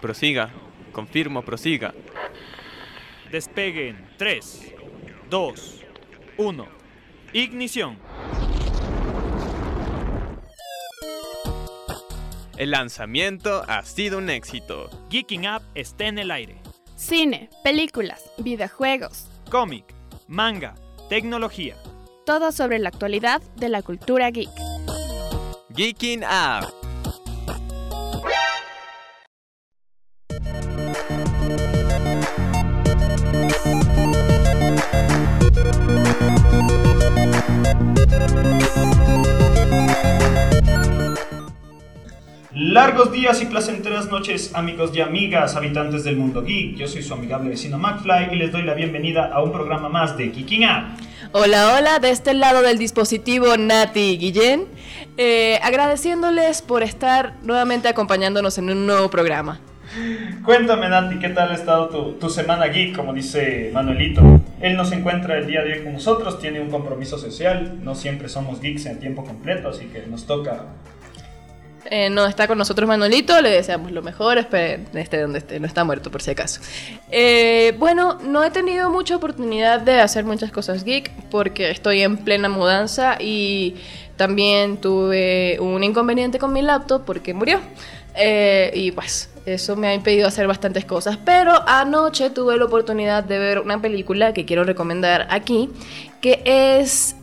Prosiga. Confirmo, prosiga. Despeguen 3, 2, 1. Ignición. El lanzamiento ha sido un éxito. Geeking Up está en el aire. Cine, películas, videojuegos. Cómic, manga, tecnología. Todo sobre la actualidad de la cultura geek. Geeking Up. Largos días y placenteras noches, amigos y amigas, habitantes del mundo geek. Yo soy su amigable vecino McFly y les doy la bienvenida a un programa más de Geeking Up. Hola, hola, de este lado del dispositivo Nati Guillén, eh, agradeciéndoles por estar nuevamente acompañándonos en un nuevo programa. Cuéntame, Nati, ¿qué tal ha estado tu, tu semana geek, como dice Manuelito? Él no se encuentra el día de hoy con nosotros, tiene un compromiso social, no siempre somos geeks en tiempo completo, así que nos toca Eh, no está con nosotros Manolito, le deseamos lo mejor, espere, esté donde esté, no está muerto por si acaso. Eh, bueno, no he tenido mucha oportunidad de hacer muchas cosas geek porque estoy en plena mudanza y también tuve un inconveniente con mi laptop porque murió. Eh, y pues eso me ha impedido hacer bastantes cosas. Pero anoche tuve la oportunidad de ver una película que quiero recomendar aquí, que es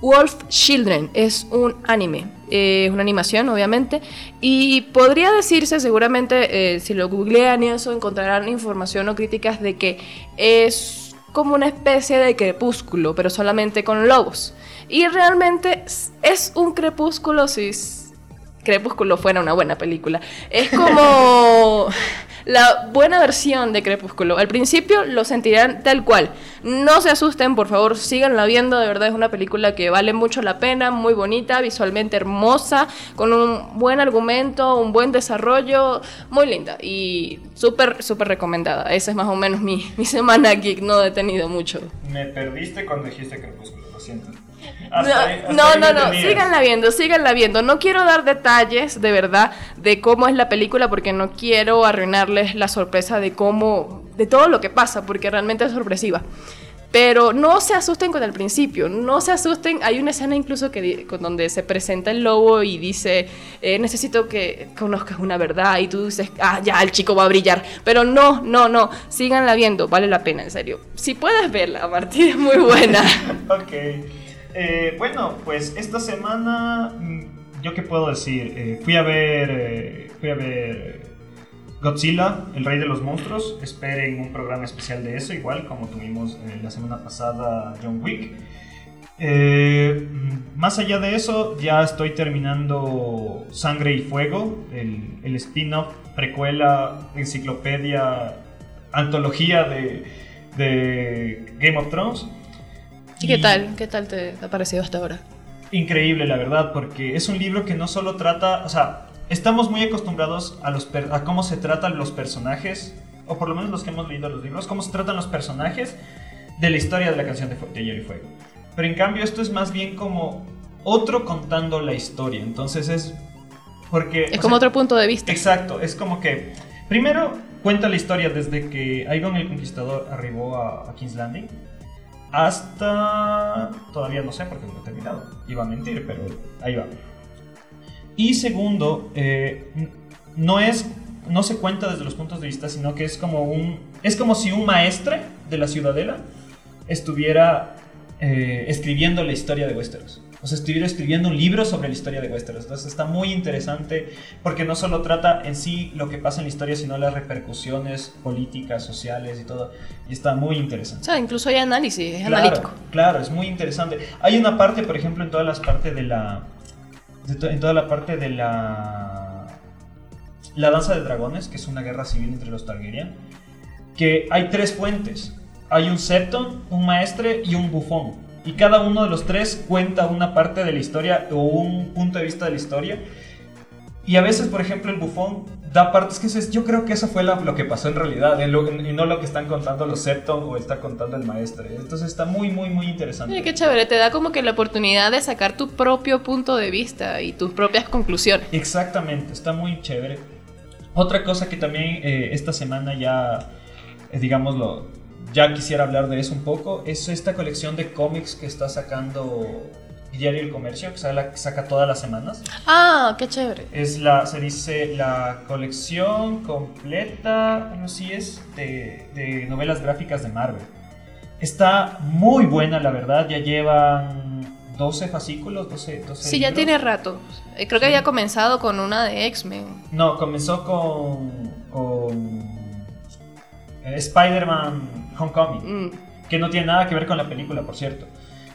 Wolf Children. Es un anime. Eh, es una animación, obviamente. Y podría decirse, seguramente, eh, si lo googlean y eso, encontrarán información o críticas de que es como una especie de crepúsculo, pero solamente con lobos. Y realmente es- un crepúsculo si Crepúsculo fuera una buena película. Es como la buena versión de Crepúsculo. Al principio lo sentirán tal cual. No se asusten, por favor, síganla viendo. De verdad es una película que vale mucho la pena, muy bonita, visualmente hermosa, con un buen argumento, un buen desarrollo, muy linda y súper, súper recomendada. Esa es más o menos mi, mi semana geek, no he tenido mucho. Me perdiste cuando dijiste crepúsculo, lo siento. No, Hasta ahí- hasta no, no, no, síganla viendo, síganla viendo. No quiero dar detalles de verdad de cómo es la película porque no quiero arruinarles la sorpresa de cómo, de todo lo que pasa, porque realmente es sorpresiva. Pero no se asusten con el principio, no se asusten. Hay una escena incluso que con donde se presenta el lobo y dice, eh, necesito que conozcas una verdad y tú dices, ah, ya, el chico va a brillar. Pero no, no, no, síganla viendo, vale la pena, en serio. Si puedes verla, Martín, es muy buena. Ok. Eh, bueno, pues esta semana, mm, ¿yo qué puedo decir? Eh, fui a ver, eh, fui a ver Godzilla, el rey de los monstruos. Esperen un programa especial de eso, igual como tuvimos la semana pasada John Wick. Mm, más allá de eso, ya estoy terminando Sangre y Fuego, el, spin-off, precuela, enciclopedia, antología de Game of Thrones. ¿Y qué tal? ¿Qué tal te ha parecido hasta ahora? increíble, la verdad, porque es un libro que no solo trata, o sea, estamos muy acostumbrados a, los a cómo se tratan los personajes, o por lo menos los que hemos leído los libros, cómo se tratan los personajes de la historia de la canción de, de Hielo y Fuego. Pero en cambio esto es más bien como otro contando la historia, entonces es porque... Es como sea, otro punto de vista. Exacto, es como que primero cuenta la historia desde que Aegon el Conquistador arribó a, a King's Landing hasta... todavía no sé porque no he terminado, iba a mentir, pero ahí va. Y segundo, eh, no es... No se cuenta desde los puntos de vista, sino que es como un... Es como si un maestre de la ciudadela estuviera eh, escribiendo la historia de Westeros. O sea, estuviera escribiendo un libro sobre la historia de Westeros. Entonces está muy interesante porque no solo trata en sí lo que pasa en la historia, sino las repercusiones políticas, sociales y todo. Y está muy O interesante. sea, incluso hay análisis, es Claro, analítico. claro, es muy interesante. Hay una parte, por ejemplo, en todas las partes de la... de to- en toda la parte de la... La danza de dragones, que es una guerra civil entre los Targaryen, que hay tres fuentes. Hay un septon, un maestre y un bufón. Y cada uno de los tres cuenta una parte de la historia o un punto de vista de la historia. Y a veces, por ejemplo, el bufón da partes que dices, yo creo que eso fue la- lo que pasó en realidad, en lo- y no lo que están contando los septon o está contando el maestre. Entonces está muy, muy, muy interesante. Oye, qué chévere, te da como que la oportunidad de sacar tu propio punto de vista y tus propias conclusiones. Exactamente, está muy chévere. Otra cosa que también eh, esta semana ya, eh, digámoslo, ya quisiera hablar de eso un poco, es esta colección de cómics que está sacando Diario El Comercio, que saca, saca todas las semanas. Ah, qué chévere. Es la, se dice la colección completa, no sé si es, de, de novelas gráficas de Marvel. Está muy buena, la verdad, ya llevan 12 fascículos, 12, 12 Sí, ya libros. tiene rato. Eh, Creo que Sí. había comenzado con una de X-Men. No, comenzó con, con Spider-Man Homecoming, Mm. que no tiene nada que ver con la película, por cierto.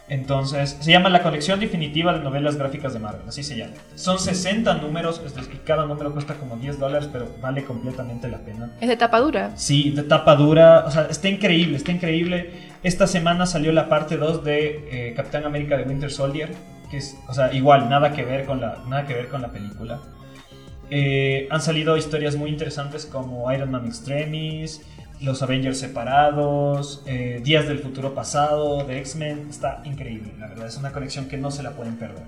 Entonces, se llama la colección definitiva de novelas gráficas de Marvel, así se llama. Son 60 números, es decir, cada número cuesta como 10 dólares, pero vale completamente la pena. Es de tapa dura. Sí, de tapa dura, o sea, está increíble, está increíble. Esta semana salió la parte 2 de eh, Capitán América de Winter Soldier, que es, o sea, igual, nada que ver con la, nada que ver con la película. Eh, han salido historias muy interesantes como Iron Man Extremis, los Avengers separados, eh, Días del futuro pasado, de X-Men. Está increíble, la verdad, es una colección que no se la pueden perder.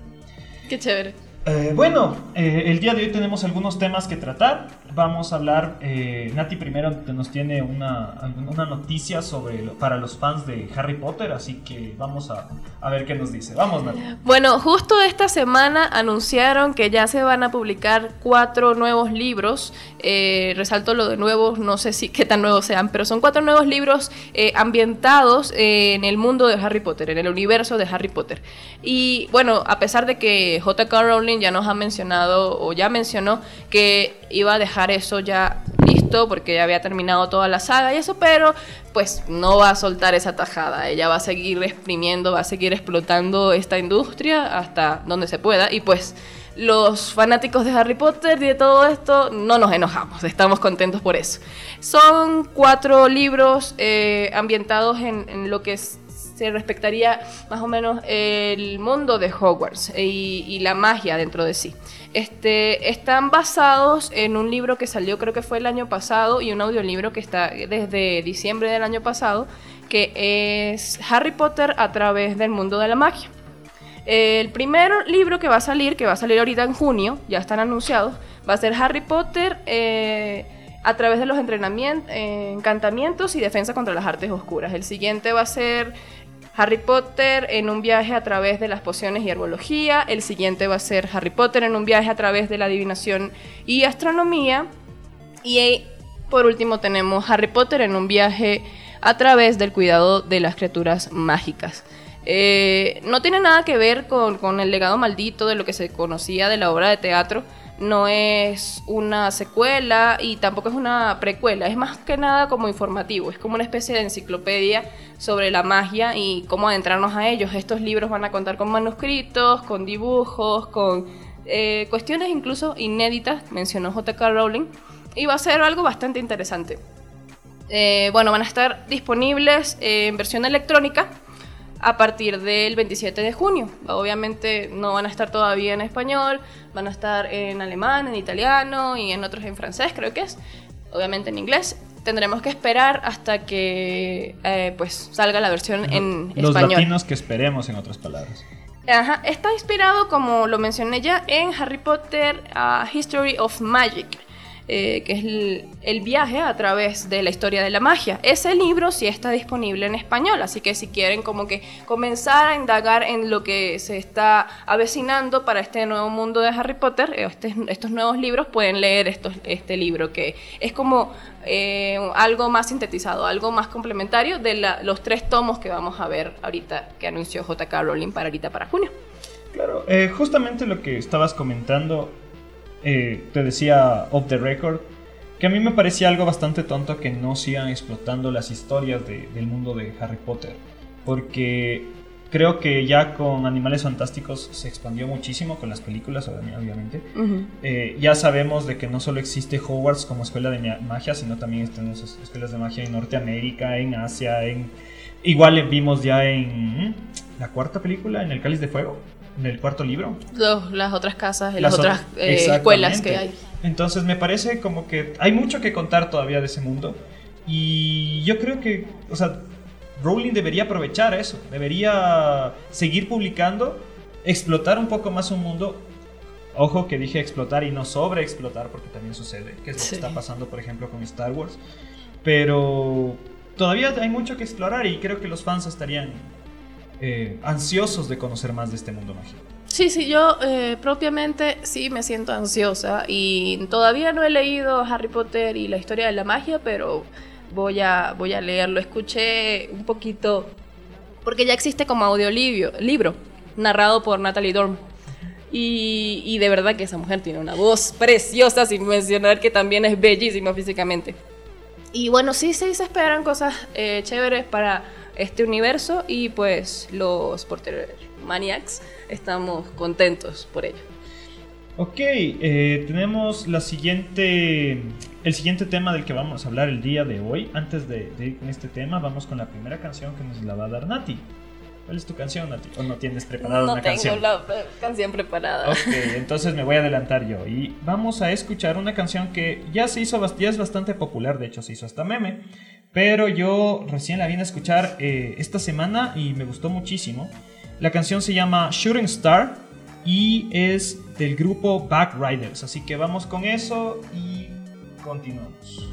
Qué chévere. Eh, bueno, eh, el día de hoy tenemos algunos temas que tratar. Vamos a hablar, eh, Nati primero nos tiene una, una noticia sobre para los fans de Harry Potter, así que vamos a, a ver qué nos dice. Vamos, Nati. Bueno, justo esta semana anunciaron que ya se van a publicar cuatro nuevos libros. Eh, resalto lo de nuevos, no sé si qué tan nuevos sean, pero son cuatro nuevos libros ambientados en el mundo de Harry Potter, en el universo de Harry Potter. Y bueno, a pesar de que J.K. Rowling ya nos ha mencionado o ya mencionó que iba a dejar eso ya listo porque ya había terminado toda la saga y eso, pero pues no va a soltar esa tajada. Ella va a seguir exprimiendo, va a seguir explotando esta industria hasta donde se pueda y pues los fanáticos de Harry Potter y de todo esto no nos enojamos, estamos contentos por eso. Son cuatro libros eh, ambientados en, en lo que es- se respectaría más o menos el mundo de Hogwarts y, la magia dentro de sí. Este, están basados en un libro que salió creo que fue el año pasado y un audiolibro que está desde diciembre del año pasado, que es Harry Potter a través del mundo de la magia. El primer libro que va a salir, que va a salir ahorita en junio, ya están anunciados, va a ser Harry Potter eh, a través de los entrenamientos, encantamientos y defensa contra las artes oscuras. El siguiente va a ser Harry Potter en un viaje a través de las pociones y herbología. El siguiente va a ser Harry Potter en un viaje a través de la adivinación y astronomía. Y por último tenemos Harry Potter en un viaje a través del cuidado de las criaturas mágicas. Eh, no tiene nada que ver con el legado maldito de lo que se conocía de la obra de teatro. No es una secuela y tampoco es una precuela. Es más que nada como informativo. Es como una especie de enciclopedia sobre la magia y cómo adentrarnos a ellos. Estos libros van a contar con manuscritos, con dibujos, con eh, cuestiones incluso inéditas, mencionó J.K. Rowling. Y va a ser algo bastante interesante. Eh, bueno, van a estar disponibles en versión electrónica a partir del 27 de junio. Obviamente no van a estar todavía en español, van a estar en alemán, en italiano y en otros en francés, creo que es. Obviamente en inglés. Tendremos que esperar hasta que eh, pues salga la versión en Los español. latinos que esperemos, en otras palabras. Ajá, está inspirado, como lo mencioné ya, en Harry Potter History of Magic, eh, que es el, viaje a través de la historia de la magia. Ese libro sí está disponible en español, así que si quieren como que comenzar a indagar en lo que se está avecinando para este nuevo mundo de Harry Potter, eh, este- estos nuevos libros, pueden leer estos, este libro, que es como eh, algo más sintetizado, algo más complementario de los tres tomos que vamos a ver ahorita que anunció JK Rowling para ahorita para junio. Claro, eh, justamente lo que estabas comentando, eh, te decía off the record, que a mí me parecía algo bastante tonto que no sigan explotando las historias de- del mundo de Harry Potter, porque creo que ya con Animales Fantásticos se expandió muchísimo con las películas, obvi- obviamente. Eh, ya sabemos de que no solo existe Hogwarts como escuela de ma- magia, sino también tenemos es- escuelas de magia en Norteamérica, en Asia, en... Igual vimos ya en ¿mm? la cuarta película, en El Cáliz de Fuego, en el cuarto libro. Los- las otras casas, las, Las otras ot- eh, escuelas que hay. Entonces me parece como que hay mucho que contar todavía de ese mundo. Y yo creo que, o sea, Rowling debería aprovechar eso. Debería seguir publicando, explotar un poco más un mundo. Ojo que dije explotar y no sobreexplotar porque también sucede, que es lo Sí. que está pasando por ejemplo con Star Wars. Pero todavía hay mucho que explorar y creo que los fans estarían eh, ansiosos de conocer más de este mundo mágico. Sí, sí, yo eh, propiamente sí me siento ansiosa y todavía no he leído Harry Potter y la historia de la magia, pero voy a, voy a leerlo. Escuché un poquito, porque ya existe como audiolibro libro, narrado por Natalie Dorm. Y, y de verdad que esa mujer tiene una voz preciosa, sin mencionar que también es bellísima físicamente. Y bueno, sí, sí, se esperan cosas eh, chéveres para este universo y pues los Porter Maniacs estamos contentos por ello. Ok, eh, tenemos la siguiente, el siguiente tema del que vamos a hablar el día de hoy. Antes de, de ir con este tema, vamos con la primera canción que nos la va a dar Nati. ¿Cuál es tu canción, Nati? ¿O no tienes preparada no una tengo canción? la eh, canción preparada. Ok, entonces me voy a adelantar yo y vamos a escuchar una canción que ya se hizo, ya es bastante popular, de hecho se hizo hasta meme, pero yo recién la vine a escuchar eh, esta semana y me gustó muchísimo. La canción se llama Shooting Star y es del grupo Backriders, así que vamos con eso y continuamos.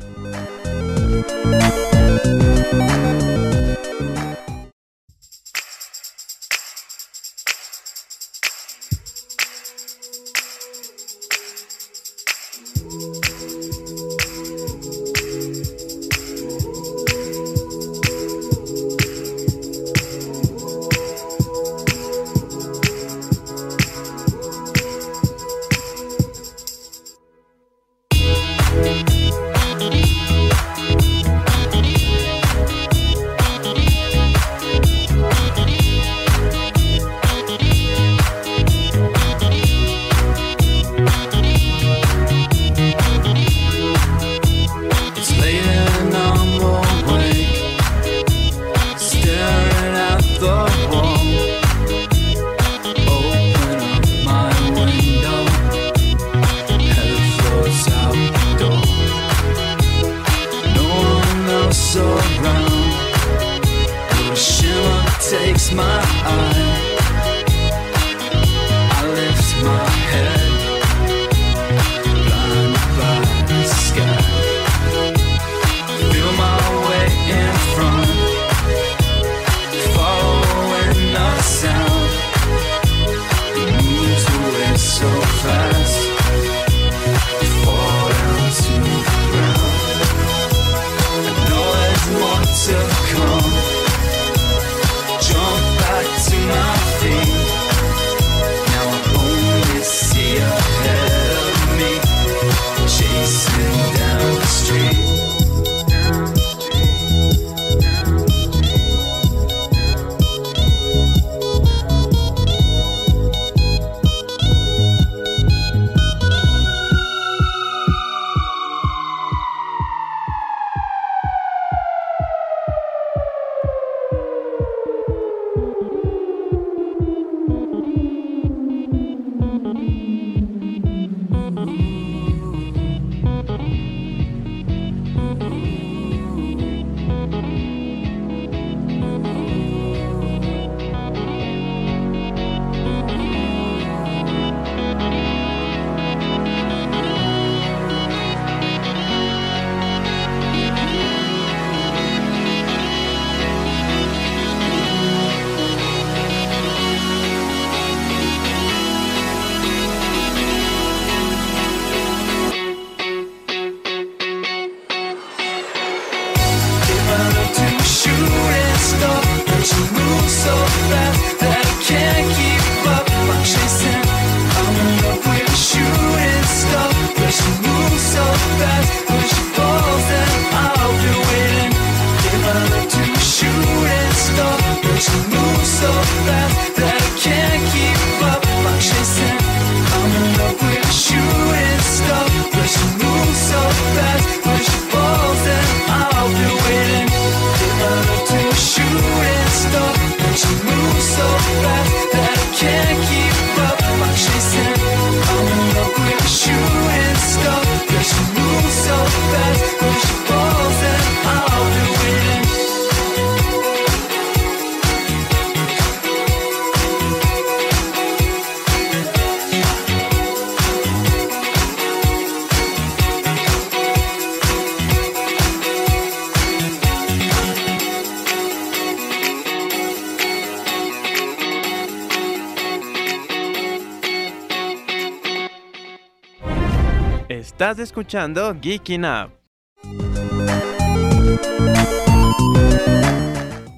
Escuchando Geeking Up.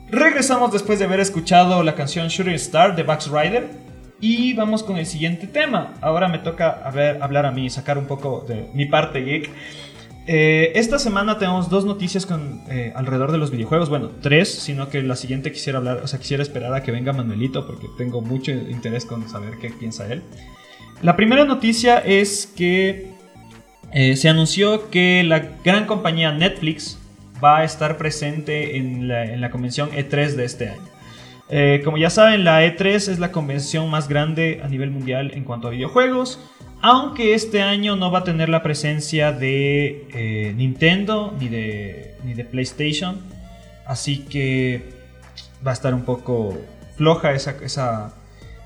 Regresamos después de haber escuchado la canción Shooting Star de Bugs Rider y vamos con el siguiente tema. Ahora me toca a ver, hablar a mí, sacar un poco de mi parte geek. Eh, esta semana tenemos dos noticias eh, alrededor de los videojuegos. Bueno, tres, sino que la siguiente quisiera hablar, o sea, quisiera esperar a que venga Manuelito porque tengo mucho interés con saber qué piensa él. La primera noticia es que eh, se anunció que la gran compañía Netflix va a estar presente en la, en la convención E3 de este año. Eh, como ya saben, la E3 es la convención más grande a nivel mundial en cuanto a videojuegos, aunque este año no va a tener la presencia de eh, Nintendo ni de, ni de PlayStation, así que va a estar un poco floja esa, esa,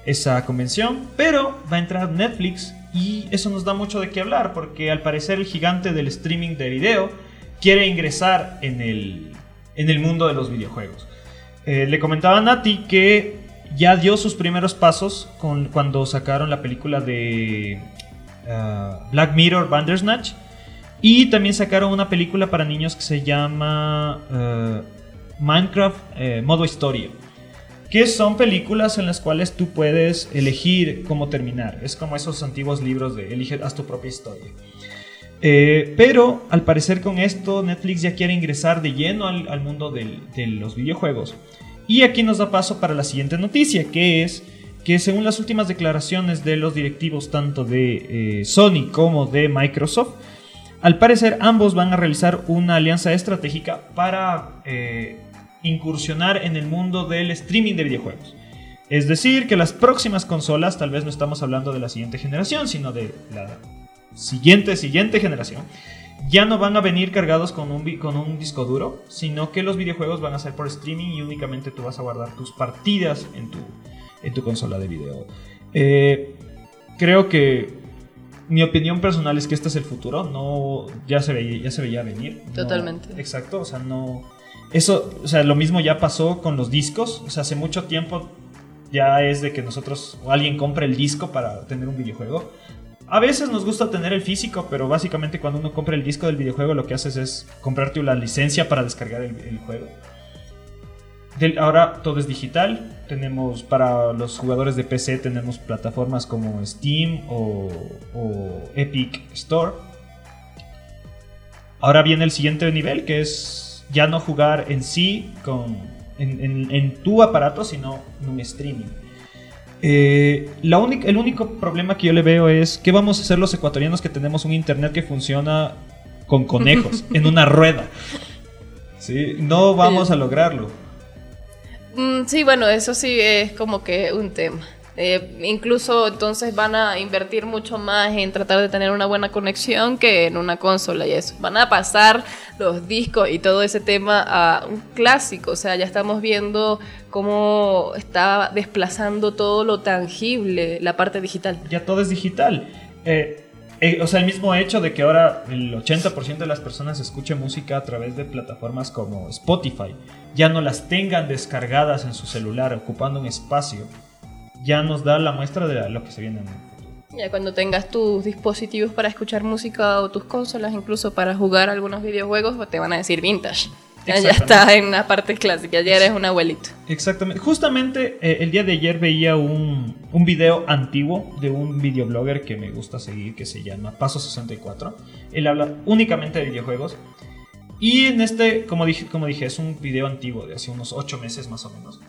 esa convención, pero va a entrar Netflix y eso nos da mucho de qué hablar, porque al parecer el gigante del streaming de video quiere ingresar en el, en el mundo de los videojuegos. Eh, le comentaba a Nati que ya dio sus primeros pasos con, cuando sacaron la película de ah, Black Mirror Bandersnatch. Y también sacaron una película para niños que se llama ah, Minecraft eh, Modo Historia. Que son películas en las cuales tú puedes elegir cómo terminar. Es como esos antiguos libros de elige, haz tu propia historia. Eh, pero al parecer con esto Netflix ya quiere ingresar de lleno al, mundo de los videojuegos. Y aquí nos da paso para la siguiente noticia, que es que según las últimas declaraciones de los directivos tanto de eh, Sony como de Microsoft, al parecer ambos van a realizar una alianza estratégica para eh, incursionar en el mundo del streaming de videojuegos. Es decir, que las próximas consolas, tal vez no estamos hablando de la siguiente generación, sino de la siguiente, siguiente generación, ya no van a venir cargados con un, con un disco duro, sino que los videojuegos van a ser por streaming y únicamente tú vas a guardar tus partidas en tu, en tu consola de video. Eh, creo que mi opinión personal es que este es el futuro, no ya se veía, ya se veía venir. no- Totalmente. exacto, o sea, no eso, o sea, lo mismo ya pasó con los discos, o sea, hace mucho tiempo ya es de que nosotros o alguien compre el disco para tener un videojuego. A veces nos gusta tener el físico, pero básicamente cuando uno compra el disco del videojuego lo que haces es comprarte una licencia para descargar el, juego. Ahora todo es digital. Tenemos para los jugadores de PC tenemos plataformas como Steam o Epic Store. Ahora viene el siguiente nivel que es ya no jugar en sí con, en, en- en tu aparato, sino en un streaming. Eh, la única- el único problema que yo le veo es qué vamos a hacer los ecuatorianos que tenemos un internet que funciona con conejos en una rueda. Sí, no vamos a lograrlo. Mm, sí, bueno, eso sí es como que un tema. Eh, incluso entonces van a invertir mucho más en tratar de tener una buena conexión que en una consola y eso. Van a pasar los discos y todo ese tema a un clásico. O sea, ya estamos viendo cómo está desplazando todo lo tangible, la parte digital. ya todo es digital. Eh, eh, o sea, el mismo hecho de que ahora el 80% de las personas escuchen música a través de plataformas como Spotify, ya no las tengan descargadas en su celular, ocupando un espacio, ya nos da la muestra de lo que se viene en el futuro. Ya cuando tengas tus dispositivos para escuchar música o tus consolas, incluso para jugar algunos videojuegos, pues te van a decir vintage. Ya, estás en una parte clásica, ya eres un abuelito. Exactamente. Justamente eh, el día de ayer veía un, un video antiguo de un videoblogger que me gusta seguir que se llama Paso64. Él habla únicamente de videojuegos. Y en este, como dije, como dije, es un video antiguo de hace unos 8 meses más o menos.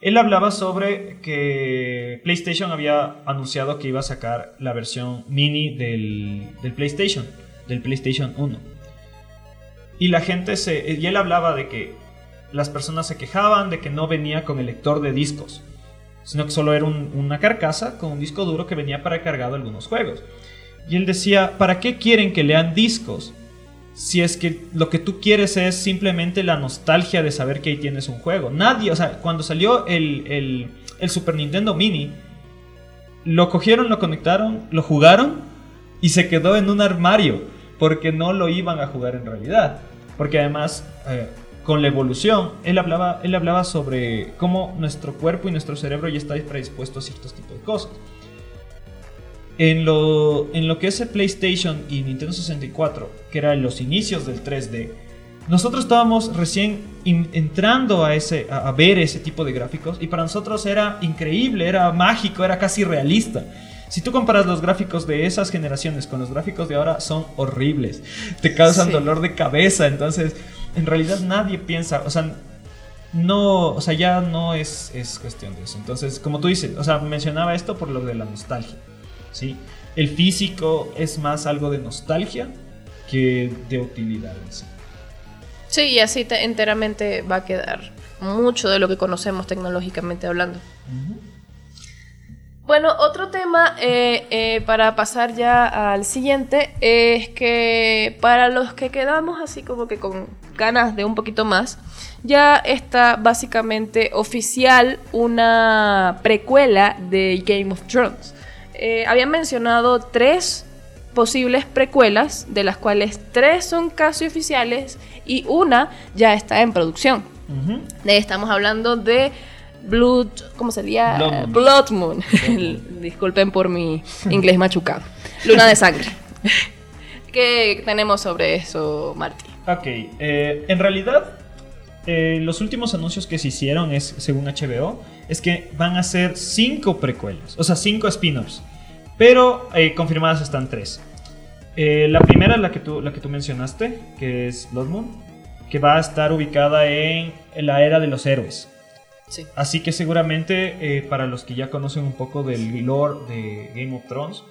Él hablaba sobre que PlayStation había anunciado que iba a sacar la versión mini del, PlayStation, del PlayStation 1. Y la gente se. Y él hablaba de que las personas se quejaban de que no venía con el lector de discos, sino que solo era un- una carcasa con un disco duro que venía para cargado algunos juegos. Y él decía, ¿para qué quieren que lean discos? Si es que lo que tú quieres es simplemente la nostalgia de saber que ahí tienes un juego. Nadie, o sea, cuando salió el, el- el Super Nintendo Mini, lo cogieron, lo conectaron, lo jugaron y se quedó en un armario porque no lo iban a jugar en realidad. Porque además, eh, con la evolución, él hablaba, él hablaba sobre cómo nuestro cuerpo y nuestro cerebro ya está predispuesto a ciertos tipos de cosas. En lo, en lo que es el PlayStation y Nintendo 64, que eran los inicios del 3D, nosotros estábamos recién in- entrando a, ese, a, a ver ese tipo de gráficos y para nosotros era increíble, era mágico, era casi realista. Si tú comparas los gráficos de esas generaciones con los gráficos de ahora, son horribles. Te causan Sí. dolor de cabeza. Entonces, en realidad nadie piensa, o sea, no, o sea, ya no es, es cuestión de eso. Entonces, como tú dices, o sea, mencionaba esto por lo de la nostalgia. ¿Sí? El físico es más algo de nostalgia que de utilidad en sí. Sí, y así te- enteramente va a quedar mucho de lo que conocemos tecnológicamente hablando. Bueno, otro tema eh, eh, para pasar ya al siguiente es que para los que quedamos así como que con ganas de un poquito más, ya está básicamente oficial una precuela de Game of Thrones. Eh, habían mencionado tres posibles precuelas, de las cuales tres son casi oficiales y una ya está en producción. Ujú. Eh, Estamos hablando de Blood, ¿cómo sería? Blood Moon. Blood Moon. Disculpen por mi inglés machucado. Luna de sangre. ¿Qué tenemos sobre eso, Marty? Ok, eh, en realidad, eh, los últimos anuncios que se hicieron, es, según HBO, es que van a ser cinco precuelas, o sea, cinco spin-offs, pero eh, confirmadas están tres. Eh, la primera es la que, tú, la que tú mencionaste, que es Blood Moon, que va a estar ubicada en la era de los héroes. Sí. Así que seguramente eh, para los que ya conocen un poco del lore de Game of Thrones,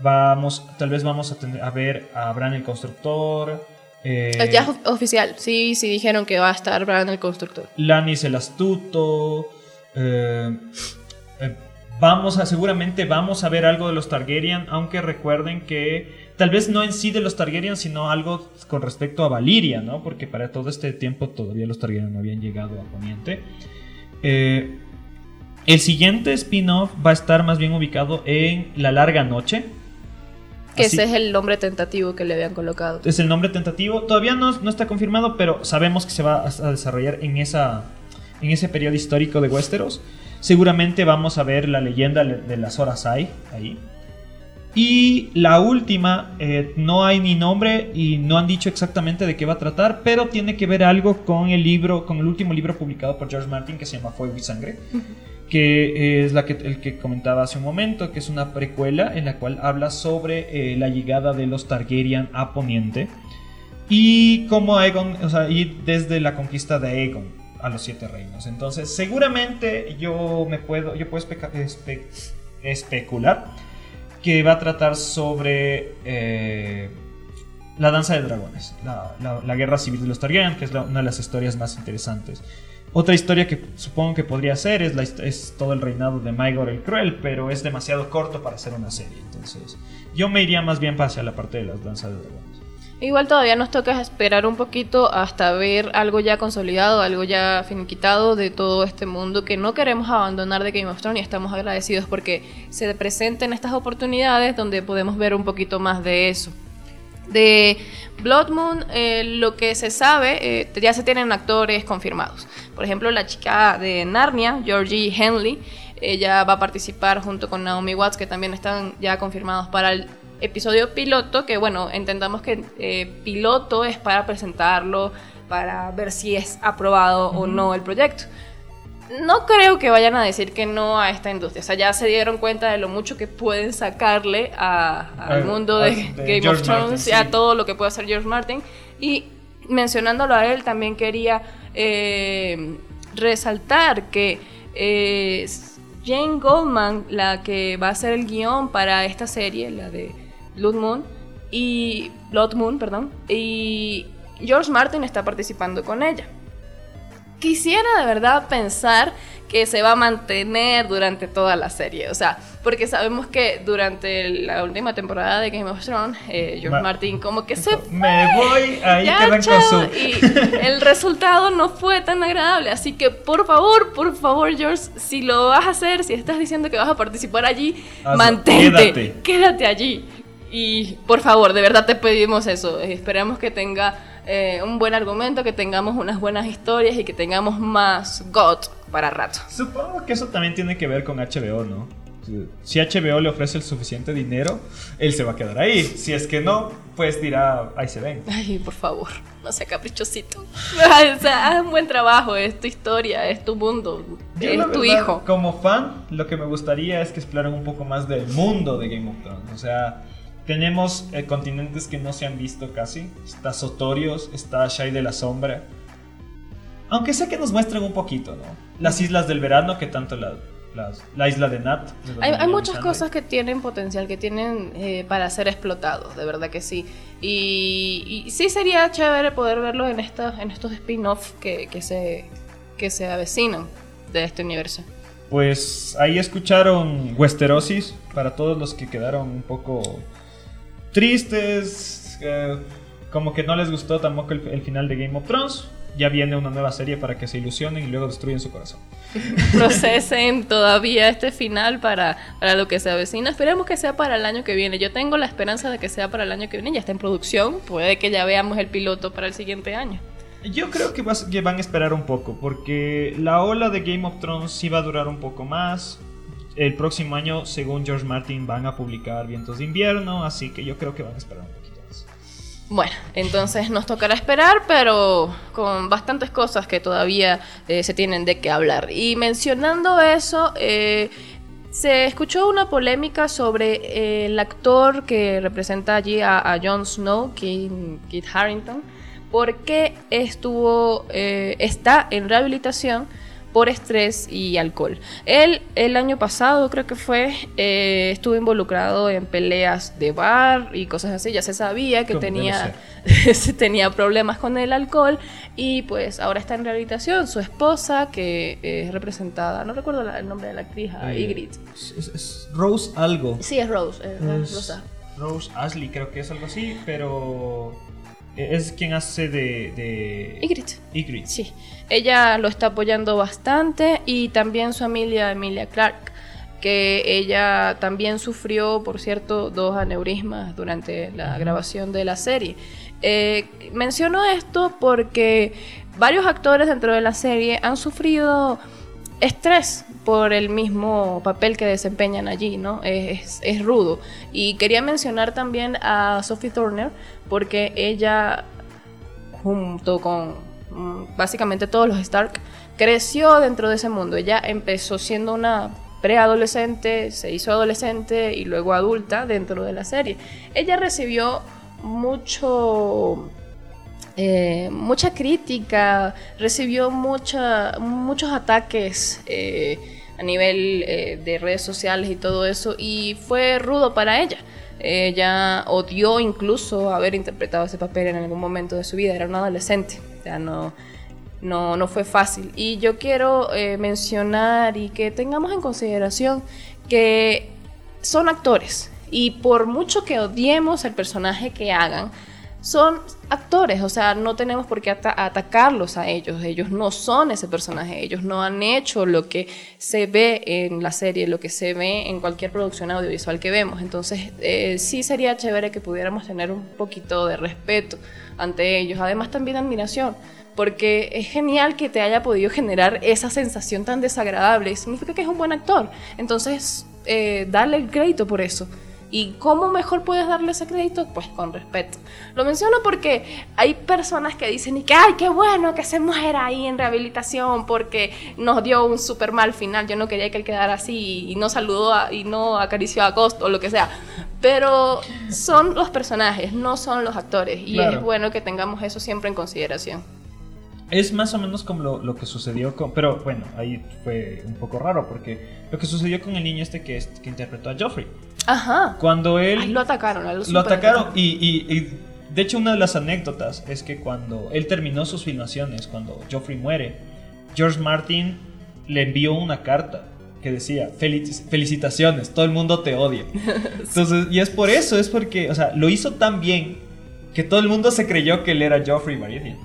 vamos, tal vez vamos a, tener, a ver a Bran el Constructor. eh, ya es of- oficial. Sí, sí dijeron que va a estar Bran el constructor. Lannis el Astuto. eh, vamos a, seguramente vamos a ver algo de los Targaryen, aunque recuerden que tal vez no en sí de los Targaryen, sino algo con respecto a Valiria, ¿no? Porque para todo este tiempo todavía los Targaryen no habían llegado a Poniente. Eh, el siguiente spin-off va a estar más bien ubicado en La Larga Noche. Que Así- ese es el nombre tentativo que le habían colocado. es el nombre tentativo. Todavía no, no está confirmado, pero sabemos que se va a, a desarrollar en, esa, en ese periodo histórico de Westeros. Seguramente vamos a ver la leyenda le- de las horas hay ahí. Y la última, eh, no hay ni nombre y no han dicho exactamente de qué va a tratar, pero tiene que ver algo con el libro, con el último libro publicado por George Martin que se llama Fuego y Sangre, que es la que, el que comentaba hace un momento, que es una precuela en la cual habla sobre eh, la llegada de los Targaryen a Poniente y cómo Aegon, o sea, y desde la conquista de Aegon a los siete reinos. Entonces, seguramente yo me puedo, yo puedo especular que va a tratar sobre eh, la danza de dragones, la, guerra civil de los Targaryen, que es una de las historias más interesantes. Otra historia que supongo que podría ser es, la es todo el reinado de Maegor el Cruel, pero es demasiado corto para hacer una serie. Entonces, yo me iría más bien hacia la parte de las danzas de dragones. Igual todavía nos toca esperar un poquito hasta ver algo ya consolidado, algo ya finiquitado de todo este mundo que no queremos abandonar de Game of Thrones y estamos agradecidos porque se presenten estas oportunidades donde podemos ver un poquito más de eso. De Blood Moon, eh, lo que se sabe, eh, ya se tienen actores confirmados. Por ejemplo, la chica de Narnia, Georgie Henley, ella va a participar junto con Naomi Watts, que también están ya confirmados para el episodio piloto, que bueno, entendamos que eh, piloto es para presentarlo, para ver si es aprobado o no el proyecto. No creo que vayan a decir que no a esta industria. O sea, ya se dieron cuenta de lo mucho que pueden sacarle al mundo de, de Game George of Martin, Thrones y a todo lo que puede hacer George Martin. Y mencionándolo a él, también quería eh, resaltar que eh, Jane Goldman, la que va a hacer el guion para esta serie, la de Blood Moon, y Blood Moon, perdón, y George Martin está participando con ella. Quisiera de verdad pensar que se va a mantener durante toda la serie, o sea, porque sabemos que durante la última temporada de Game of Thrones, eh, George Ma- Martin como que se Me voy, ahí quedan con su... Y el resultado no fue tan agradable. Así que, por favor, por favor, George, si lo vas a hacer, si estás diciendo que vas a participar allí, mantente. Quédate. Quédate allí. Y por favor, de verdad te pedimos eso. Esperamos que tenga eh, un buen argumento, que tengamos unas buenas historias y que tengamos más God para rato. Supongo que eso también tiene que ver con HBO, ¿no? Si HBO le ofrece el suficiente dinero, él se va a quedar ahí. Si es que no, pues dirá, ahí se ven. Ay, por favor, no sea caprichosito. O sea, haz un buen trabajo, es tu historia, es tu mundo, Yo, es tu verdad, hijo. Como fan, lo que me gustaría es que exploren un poco más del mundo de Game of Thrones. O sea, tenemos eh, continentes que no se han visto casi. Está Sotorios, está Shai de la Sombra. Aunque sé que nos muestran un poquito, ¿no? Las islas del verano, que tanto la, la isla de Nat. Hay, hay muchas cosas que tienen potencial, que tienen eh, para ser explotados, de verdad que sí. Y, y sí sería chévere poder verlo en, esta, en estos spin-off que, que, se, que se avecinan de este universo. Pues ahí escucharon Westerosis para todos los que quedaron un poco tristes, eh, como que no les gustó tampoco el, el final de Game of Thrones. Ya viene una nueva serie para que se ilusionen y luego destruyen su corazón. Procesen todavía este final para, para lo que se avecina. Esperemos que sea para el año que viene. Yo tengo la esperanza de que sea para el año que viene. Ya está en producción. Puede que ya veamos el piloto para el siguiente año. Yo creo que, vas- que van a esperar un poco, porque la ola de Game of Thrones sí va a durar un poco más. El próximo año, según George Martin, van a publicar Vientos de Invierno, así que yo creo que van a esperar un poquito más. Bueno, entonces nos tocará esperar, pero con bastantes cosas que todavía eh, se tienen de qué hablar. Y mencionando eso, eh, se escuchó una polémica sobre eh, el actor que representa allí a, Jon Snow, Kit, Kit Harington, porque estuvo, está en rehabilitación por estrés y alcohol. Él el año pasado creo que fue, eh, estuvo involucrado en peleas de bar y cosas así, ya se sabía que tenía, tenía problemas con el alcohol y pues ahora está en rehabilitación. Su esposa, que es representada, no recuerdo la- el nombre de la actriz, Eh, es Rose algo. Sí, es Rose, es Es Rosa. Rose Ashley, creo que es algo así, pero es quien hace de. de Ygritte. Ygritte. Sí, ella lo está apoyando bastante y también su amiga Emilia Clark, que ella también sufrió, por cierto, dos aneurismas durante la grabación de la serie. Eh, menciono esto porque varios actores dentro de la serie han sufrido estrés por el mismo papel que desempeñan allí, ¿no? Es, es rudo. Y quería mencionar también a Sophie Turner, porque ella, junto con mm, básicamente todos los Stark, creció dentro de ese mundo. Ella empezó siendo una preadolescente, se hizo adolescente y luego adulta dentro de la serie. Ella recibió mucho eh, mucha crítica, recibió muchos ataques eh, a nivel eh, de redes sociales y todo eso, y fue rudo para ella. Ella odió incluso haber interpretado ese papel en algún momento de su vida, era una adolescente, o sea, no, no, no fue fácil. Y yo quiero mencionar y que tengamos en consideración que son actores, y por mucho que odiemos el personaje que hagan, son actores, o sea, no tenemos por qué ata- atacarlos a ellos, ellos no son ese personaje, ellos no han hecho lo que se ve en la serie, lo que se ve en cualquier producción audiovisual que vemos, entonces eh, sí sería chévere que pudiéramos tener un poquito de respeto ante ellos, además también admiración, porque es genial que te haya podido generar esa sensación tan desagradable, significa que es un buen actor, entonces eh, darle el crédito por eso. ¿Y cómo mejor puedes darle ese crédito? Pues con respeto. Lo menciono porque hay personas que dicen y que, ay, qué bueno que se muera ahí en rehabilitación porque nos dio un súper mal final. Yo no quería que él quedara así y no saludó a- y no acarició a Ghost o lo que sea. Pero son los personajes, no son los actores. Y Claro. es bueno que tengamos eso siempre en consideración. Es más o menos como lo, lo que sucedió con. Pero bueno, ahí fue un poco raro porque lo que sucedió con el niño este que, es- que interpretó a Joffrey. Ajá. Cuando él. Ay, lo atacaron. a lo súper atacaron y, y- y, de hecho una de las anécdotas es que cuando él terminó sus filmaciones, cuando Joffrey muere, George Martin le envió una carta que decía "Felici- felicitaciones, todo el mundo te odia. Entonces, y es por eso, es porque, o sea, lo hizo tan bien que todo el mundo se creyó que él era Joffrey Baratheon.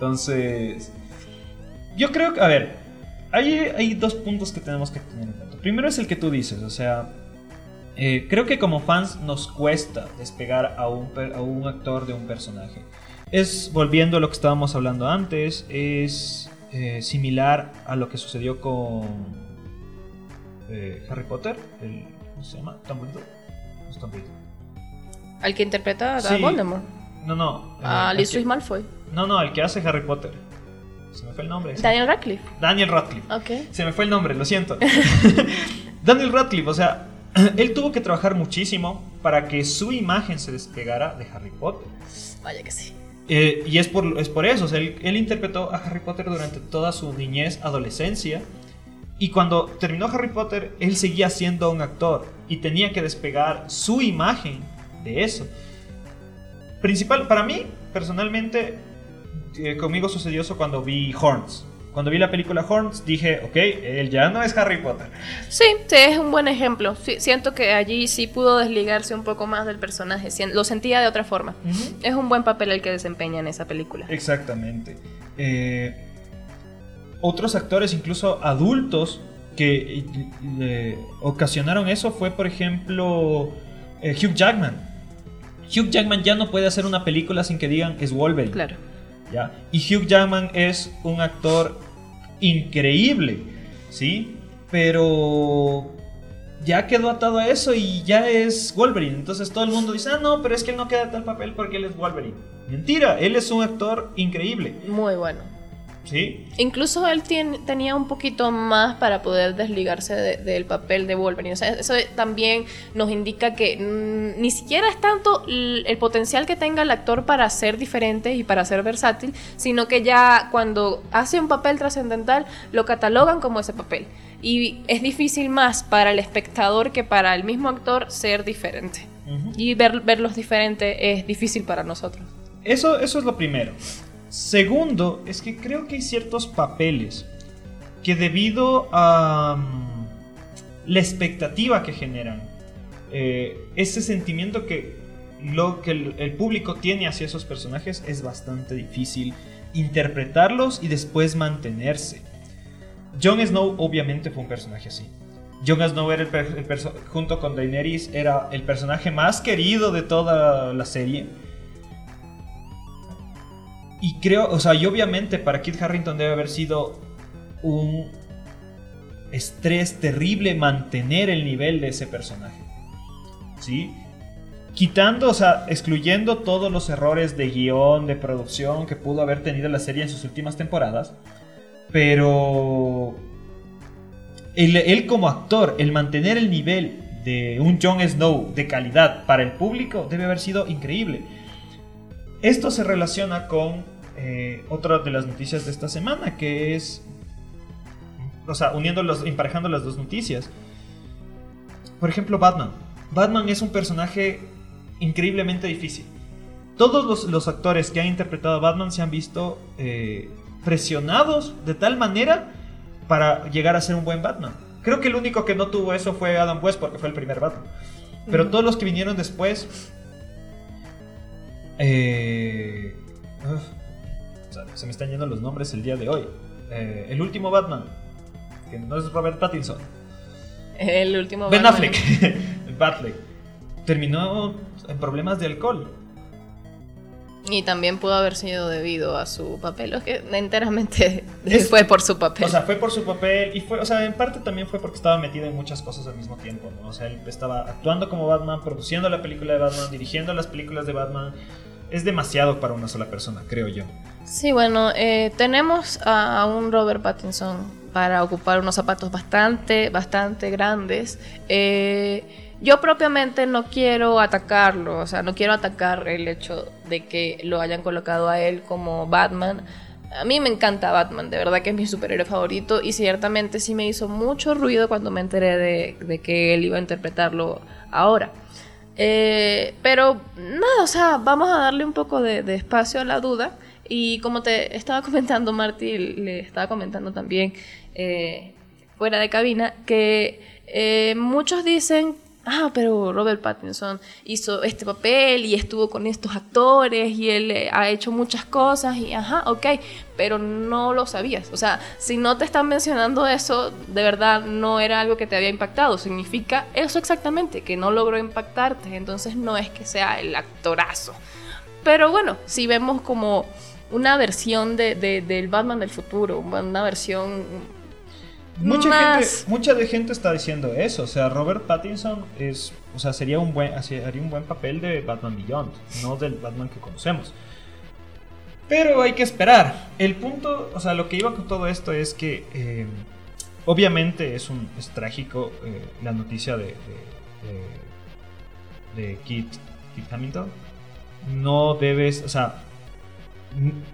Entonces, yo creo que, a ver, hay, hay dos puntos que tenemos que tener en cuenta. Primero es el que tú dices, o sea, eh, creo que como fans nos cuesta despegar a un, a un actor de un personaje. Es, volviendo a lo que estábamos hablando antes, es eh, similar a lo que sucedió con eh, Harry Potter, el, ¿cómo se llama? Dumbledore. No es Dumbledore. Al que interpreta a Sí. Voldemort. No, no. eh, A el Lucius que- Malfoy. No, no, el que hace Harry Potter. Se me fue el nombre. Daniel Radcliffe. Daniel Radcliffe. Ok. Se me fue el nombre, lo siento. Daniel Radcliffe, o sea, él tuvo que trabajar muchísimo para que su imagen se despegara de Harry Potter. Vaya que sí. Eh, y es por, es por eso, o sea, él, él interpretó a Harry Potter durante toda su niñez, adolescencia. Y cuando terminó Harry Potter, él seguía siendo un actor y tenía que despegar su imagen de eso. Principal, para mí, personalmente, eh, conmigo sucedió eso cuando vi Horns. Cuando vi la película Horns, dije, ok, él ya no es Harry Potter. Sí, sí, es un buen ejemplo. Sí, siento que allí sí pudo desligarse un poco más del personaje. Lo sentía de otra forma. Es un buen papel el que desempeña en esa película. Exactamente. Eh, otros actores, incluso adultos, que eh, le ocasionaron eso fue, por ejemplo, eh, Hugh Jackman. Hugh Jackman ya no puede hacer una película sin que digan es Wolverine. Claro. ¿ya? Y Hugh Jackman es un actor increíble, ¿sí? Pero ya quedó atado a eso y ya es Wolverine. Entonces todo el mundo dice, ah, no, pero es que él no queda tal papel porque él es Wolverine. Mentira, él es un actor increíble, Muy bueno. ¿Sí? Incluso él tenía un poquito más para poder desligarse de- del papel de Wolverine. O sea, eso también nos indica que mm, ni siquiera es tanto l- el potencial que tenga el actor para ser diferente y para ser versátil, sino que ya cuando hace un papel trascendental lo catalogan como ese papel. Y es difícil más para el espectador que para el mismo actor ser diferente. Ujú. Y ver, verlos diferentes es difícil para nosotros. Eso, eso es lo primero. Segundo, es que creo que hay ciertos papeles que debido a mm, la expectativa que generan, eh, ese sentimiento que, lo, que el, público tiene hacia esos personajes es bastante difícil interpretarlos y después mantenerse. Jon Snow obviamente fue un personaje así. Jon Snow era junto con Daenerys era el personaje más querido de toda la serie. Y creo, o sea, y obviamente para Kit Harrington debe haber sido un estrés terrible mantener el nivel de ese personaje. ¿Sí? Quitando, o sea, excluyendo todos los errores de guion, de producción que pudo haber tenido la serie en sus últimas temporadas. Pero él, él como actor, el mantener el nivel de un Jon Snow de calidad para el público debe haber sido increíble. Esto se relaciona con eh, otra de las noticias de esta semana, que es, o sea, uniendo los, emparejando las dos noticias. Por ejemplo, Batman. Batman es un personaje increíblemente difícil. Todos los, los actores que han interpretado a Batman se han visto eh, presionados de tal manera para llegar a ser un buen Batman. Creo que el único que no tuvo eso fue Adam West porque fue el primer Batman. Pero todos los que vinieron después eh, uf, se me están yendo los nombres el día de hoy. Eh, el último Batman, que no es Robert Pattinson. El último Ben Batman. Affleck. Batfleck. Terminó en problemas de alcohol. Y también pudo haber sido debido a su papel, o que enteramente Es- fue por su papel. O sea, fue por su papel y fue, o sea, en parte también fue porque estaba metido en muchas cosas al mismo tiempo, ¿no? O sea, él estaba actuando como Batman, produciendo la película de Batman, dirigiendo las películas de Batman. Es demasiado para una sola persona, creo yo. sí, bueno, eh, tenemos a un Robert Pattinson para ocupar unos zapatos bastante, bastante grandes. Eh, yo propiamente no quiero atacarlo, o sea, no quiero atacar el hecho de que lo hayan colocado a él como Batman. A mí me encanta Batman, de verdad que es mi superhéroe favorito y ciertamente sí me hizo mucho ruido cuando me enteré de, de que él iba a interpretarlo ahora. Eh, pero nada, o sea, vamos a darle un poco de, espacio a la duda. Y como te estaba comentando, Marty, le estaba comentando también eh, fuera de cabina, que eh, muchos dicen, ah, pero Robert Pattinson hizo este papel y estuvo con estos actores y él eh, ha hecho muchas cosas y ajá, ok, pero no lo sabías. O sea, si no te están mencionando eso, de verdad no era algo que te había impactado. Significa eso exactamente, que no logró impactarte. Entonces no es que sea el actorazo. Pero bueno, si vemos como una versión de, de- del Batman del futuro, una versión Mucha más. gente, mucha de gente está diciendo eso. O sea, Robert Pattinson es, o sea, sería un buen, haría un buen papel de Batman Beyond, no del Batman que conocemos. Pero hay que esperar. El punto, o sea, lo que iba con todo esto es que, eh, obviamente, es un, es trágico eh, la noticia de, de, de, de Kit, Kit Hamilton. No debes, o sea,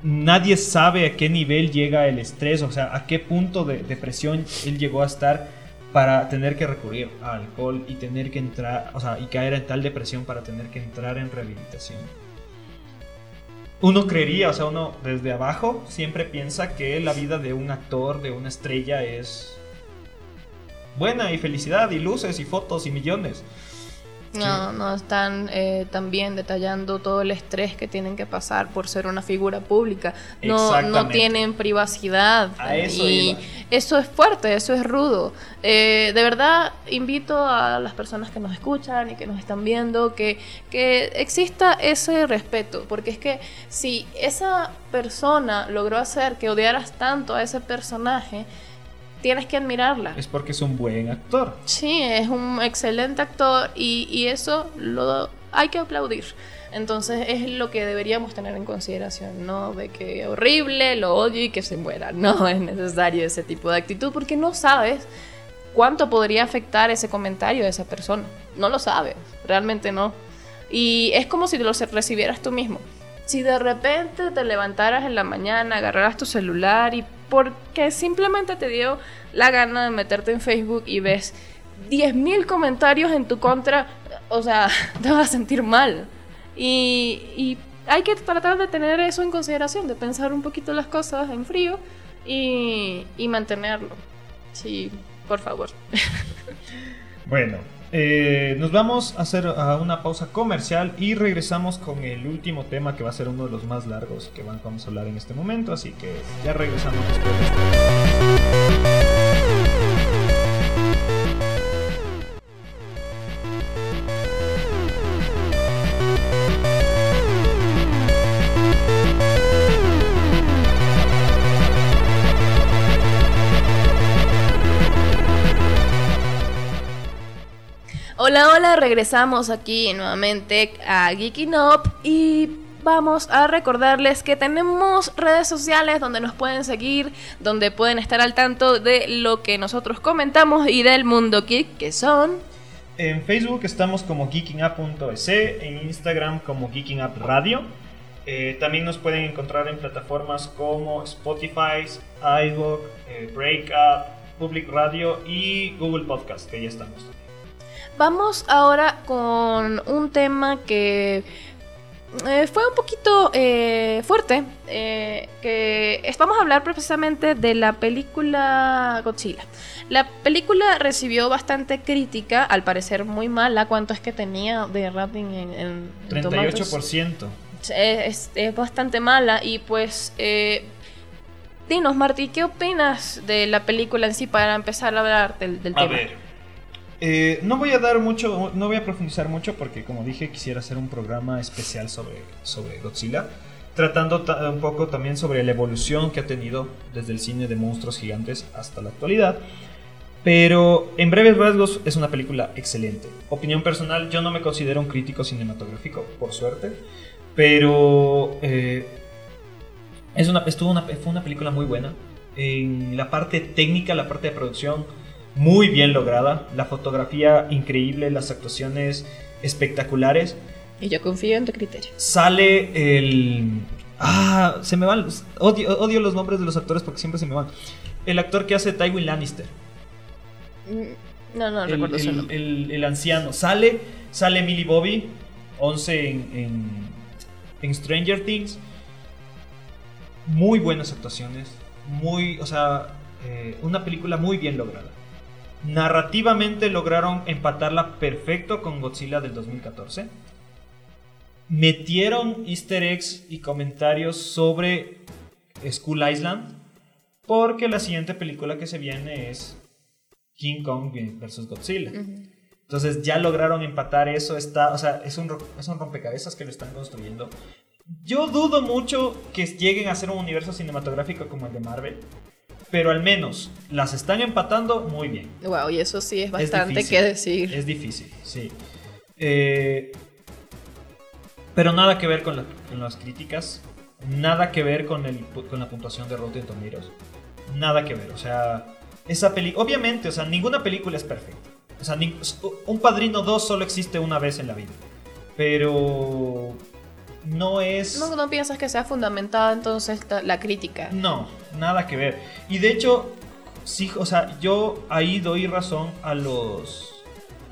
nadie sabe a qué nivel llega el estrés, o sea, a qué punto de depresión él llegó a estar para tener que recurrir al alcohol y tener que entrar, o sea, y caer en tal depresión para tener que entrar en rehabilitación. Uno creería, o sea, uno desde abajo siempre piensa que la vida de un actor, de una estrella es buena y felicidad y luces y fotos y millones. No, no están eh, también detallando todo el estrés que tienen que pasar por ser una figura pública. No, no tienen privacidad. A eso y iba. eso es fuerte, eso es rudo. Eh, de verdad, invito a las personas que nos escuchan y que nos están viendo que, que exista ese respeto. Porque es que si esa persona logró hacer que odiaras tanto a ese personaje, tienes que admirarla. Es porque es un buen actor. Sí, es un excelente actor y, y eso lo hay que aplaudir. Entonces es lo que deberíamos tener en consideración, no de que horrible, lo odio y que se muera. No es necesario ese tipo de actitud porque no sabes cuánto podría afectar ese comentario de esa persona. No lo sabes, realmente no. Y es como si lo recibieras tú mismo. Si de repente te levantaras en la mañana, agarraras tu celular y porque simplemente te dio la gana de meterte en Facebook y ves 10.000 comentarios en tu contra, o sea, te vas a sentir mal. Y, y hay que tratar de tener eso en consideración, de pensar un poquito las cosas en frío y, y mantenerlo. Sí, por favor. Bueno, eh, nos vamos a hacer a una pausa comercial y regresamos con el último tema que va a ser uno de los más largos que vamos a hablar en este momento, así que ya regresamos después regresamos aquí nuevamente a Geeking Up y vamos a recordarles que tenemos redes sociales donde nos pueden seguir, donde pueden estar al tanto de lo que nosotros comentamos y del mundo geek, que son... En Facebook estamos como geekingup.es, en Instagram como Geeking Up Radio. Eh, también nos pueden encontrar en plataformas como Spotify, iVoox, eh, Breakup, Public Radio y Google Podcast, que ya estamos. Vamos ahora con un tema que eh, fue un poquito eh, fuerte, eh, que es- vamos a hablar precisamente de la película Godzilla. La película recibió bastante crítica, al parecer muy mala. ¿Cuánto es que tenía de rating en, en en Tomatoes? 38%. es, es bastante mala y pues eh, dinos Marty, ¿qué opinas de la película en sí para empezar a hablar del, del A tema? ver. Eh, no voy a dar mucho, no voy a profundizar mucho porque como dije quisiera hacer un programa especial sobre, sobre Godzilla, tratando ta- un poco también sobre la evolución que ha tenido desde el cine de monstruos gigantes hasta la actualidad. Pero en breves rasgos es una película excelente. Opinión personal, yo no me considero un crítico cinematográfico, por suerte, pero eh, es una, estuvo una, fue una película muy buena. En la parte técnica, la parte de producción, muy bien lograda. La fotografía increíble, las actuaciones espectaculares. Y yo confío en tu criterio. Sale el... Ah, se me van... Odio, odio los nombres de los actores porque siempre se me van. El actor que hace Tywin Lannister. Mm, No, no el, recuerdo el- el- el anciano. Sale, sale Millie Bobby, 11 en, en, en Stranger Things. Muy buenas actuaciones. Muy, o sea, eh, una película muy bien lograda. Narrativamente lograron empatarla perfecto con Godzilla del 2014. Metieron easter eggs y comentarios sobre Skull Island. Porque la siguiente película que se viene es King Kong versus Godzilla. Entonces ya lograron empatar eso. Está, o sea, es un, es un rompecabezas que lo están construyendo. Yo dudo mucho que lleguen a ser un universo cinematográfico como el de Marvel. Pero al menos las están empatando muy bien. Wow, y eso sí es Es bastante difícil, que decir. Es difícil, sí. Eh, pero nada que ver con, la- con las críticas, nada que ver con, el, con la puntuación de Rotten Tomatoes, nada que ver. O sea, esa película, obviamente, o sea, ninguna película es perfecta. O sea, ni- un Padrino 2 solo existe una vez en la vida. Pero no es... ¿No, no piensas que sea fundamentada entonces la crítica? No, nada que ver. Y de hecho, sí, o sea, yo ahí doy razón a los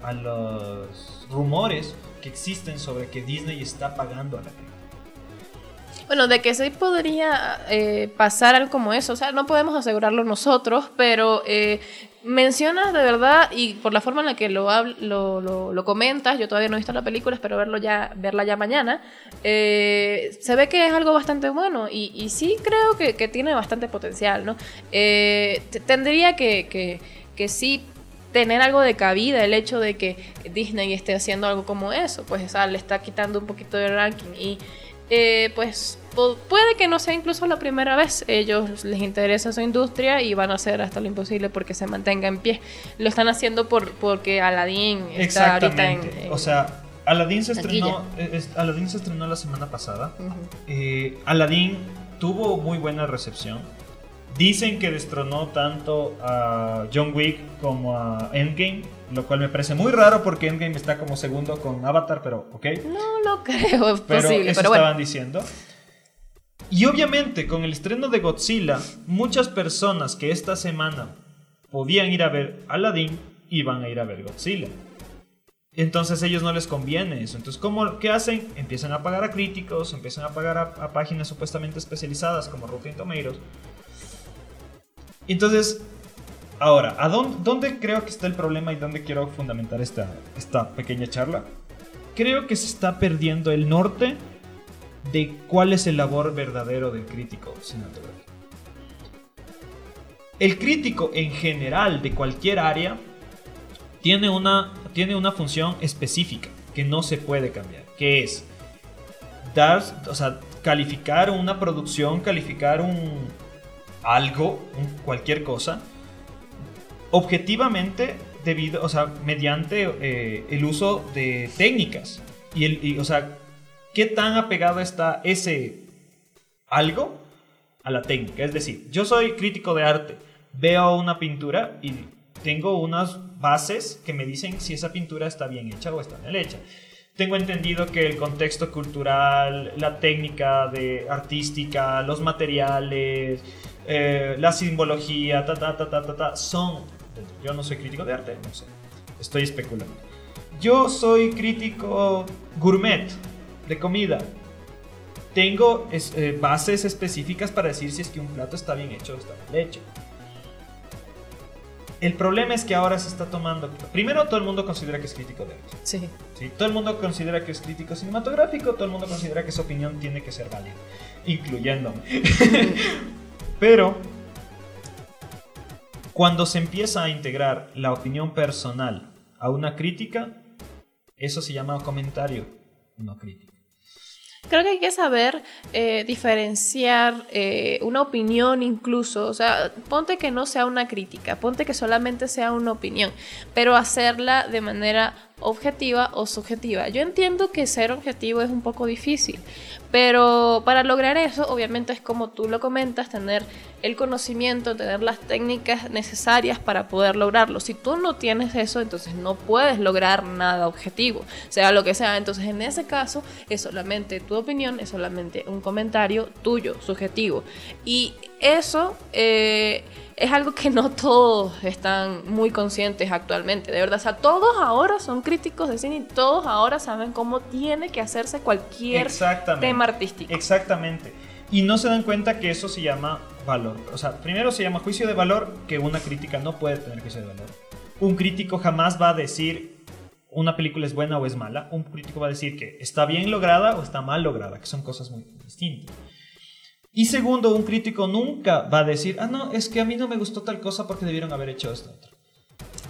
a los rumores que existen sobre que Disney está pagando a la crítica. Bueno, de que sí podría eh, pasar algo como eso, o sea, no podemos asegurarlo nosotros, pero eh, mencionas de verdad y por la forma en la que lo, lo, lo- comentas, yo todavía no he visto la película, espero verlo ya, verla ya mañana, eh, se ve que es algo bastante bueno y, sí creo que, tiene bastante potencial, ¿no? Tendría que, sí tener algo de cabida el hecho de que Disney esté haciendo algo como eso, pues o sea, le está quitando un poquito de ranking y pues pu- puede que no sea incluso la primera vez. Ellos les interesa su industria y van a hacer hasta lo imposible porque se mantenga en pie. Lo están haciendo por porque Aladdin está ahorita en, O sea, Aladdin se estrenó eh, es- Aladdin se estrenó la semana pasada. Eh, Aladdin tuvo muy buena recepción. Dicen que destronó tanto a John Wick como a Endgame, lo cual me parece muy raro porque Endgame está como segundo con Avatar, pero ok. No lo creo Pero posible, eso pero bueno. estaban diciendo. Y obviamente con el estreno de Godzilla, muchas personas que esta semana podían ir a ver Aladdin iban a ir a ver Godzilla. Entonces a ellos no les conviene eso. Entonces, ¿cómo, ¿qué hacen? Empiezan a pagar a críticos, empiezan a pagar a, páginas supuestamente especializadas como Rotten Tomatoes. Entonces, ahora, ¿a dónde, dónde creo que está el problema y dónde quiero fundamentar esta, esta pequeña charla? Creo que se está perdiendo el norte de cuál es el labor verdadero del crítico cinematográfico. El crítico en general de cualquier área tiene una, tiene una función específica que no se puede cambiar, que es dar, o sea, calificar una producción, calificar un algo, cualquier cosa, objetivamente debido, o sea, mediante eh, el uso de técnicas y el, o sea, qué tan apegado está ese algo a la técnica. Es decir, yo soy crítico de arte, veo una pintura y tengo unas bases que me dicen si esa pintura está bien hecha o está mal hecha. Tengo entendido que el contexto cultural, la técnica de artística, los materiales, eh, la simbología, ta, ta, ta, ta, ta, ta, son... Yo no soy crítico de arte, no sé. Estoy especulando. Yo soy crítico gourmet, de comida. Tengo es- eh, bases específicas para decir si es que un plato está bien hecho o está mal hecho. El problema es que ahora se está tomando... Primero, todo el mundo considera que es crítico de arte. Sí. ¿sí? Todo el mundo considera que es crítico cinematográfico, todo el mundo considera que su opinión tiene que ser válida, incluyéndome. Pero cuando se empieza a integrar la opinión personal a una crítica, eso se llama comentario, no crítica. Creo que hay que saber eh, diferenciar eh, una opinión incluso, o sea, ponte que no sea una crítica, ponte que solamente sea una opinión, pero hacerla de manera objetiva o subjetiva. Yo entiendo que ser objetivo es un poco difícil, pero para lograr eso, obviamente es como tú lo comentas, tener el conocimiento, tener las técnicas necesarias para poder lograrlo. Si tú no tienes eso, entonces no puedes lograr nada objetivo, sea lo que sea. Entonces en ese caso es solamente tu opinión, es solamente un comentario tuyo, subjetivo. Y eso eh, es algo que no todos están muy conscientes actualmente, de verdad. O sea, todos ahora son críticos de cine y todos ahora saben cómo tiene que hacerse cualquier tema artístico. Exactamente. Y no se dan cuenta que eso se llama valor. O sea, primero se llama juicio de valor, que una crítica no puede tener juicio de valor. Un crítico jamás va a decir una película es buena o es mala. Un crítico va a decir que está bien lograda o está mal lograda, que son cosas muy distintas. Y segundo, un crítico nunca va a decir, ah, no, es que a mí no me gustó tal cosa porque debieron haber hecho esto. otro".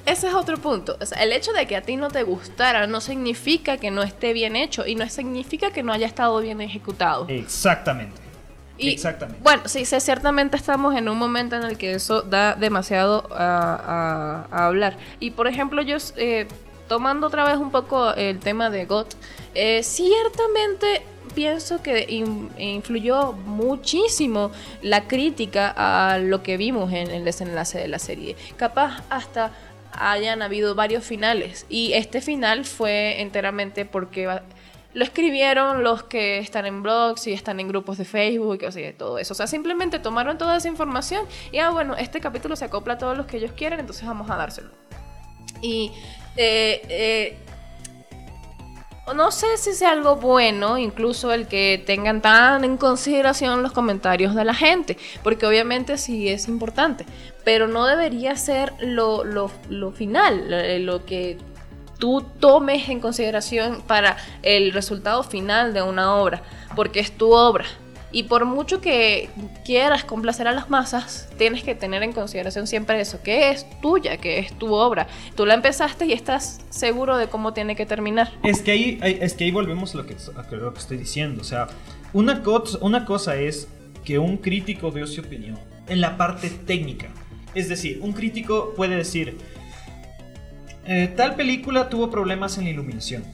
Ese es otro punto. O sea, el hecho de que a ti no te gustara no significa que no esté bien hecho y no significa que no haya estado bien ejecutado. Exactamente. Y, Exactamente. Bueno, sí, sí, ciertamente estamos en un momento en el que eso da demasiado a, a- a hablar. Y por ejemplo, yo, eh, tomando otra vez un poco el tema de GOT, eh, ciertamente pienso que in- influyó muchísimo la crítica a lo que vimos en el desenlace de la serie. Capaz hasta hayan habido varios finales. Y este final fue enteramente porque lo escribieron los que están en blogs y están en grupos de Facebook o sea, todo eso. O sea, simplemente tomaron toda esa información y, ah, bueno, este capítulo se acopla a todos los que ellos quieren, entonces vamos a dárselo. Y eh, eh, no sé si sea algo bueno, incluso el que tengan tan en consideración los comentarios de la gente, porque obviamente sí es importante, pero no debería ser lo, lo- lo final, lo, lo que tú tomes en consideración para el resultado final de una obra, porque es tu obra. Y por mucho que quieras complacer a las masas, tienes que tener en consideración siempre eso, que es tuya, que es tu obra. Tú la empezaste y estás seguro de cómo tiene que terminar. Es que ahí, es que ahí volvemos a lo que, lo que estoy diciendo. O sea, una, cosa- una cosa es que un crítico dio su opinión en la parte técnica. Es decir, un crítico puede decir, eh, tal película tuvo problemas en la iluminación.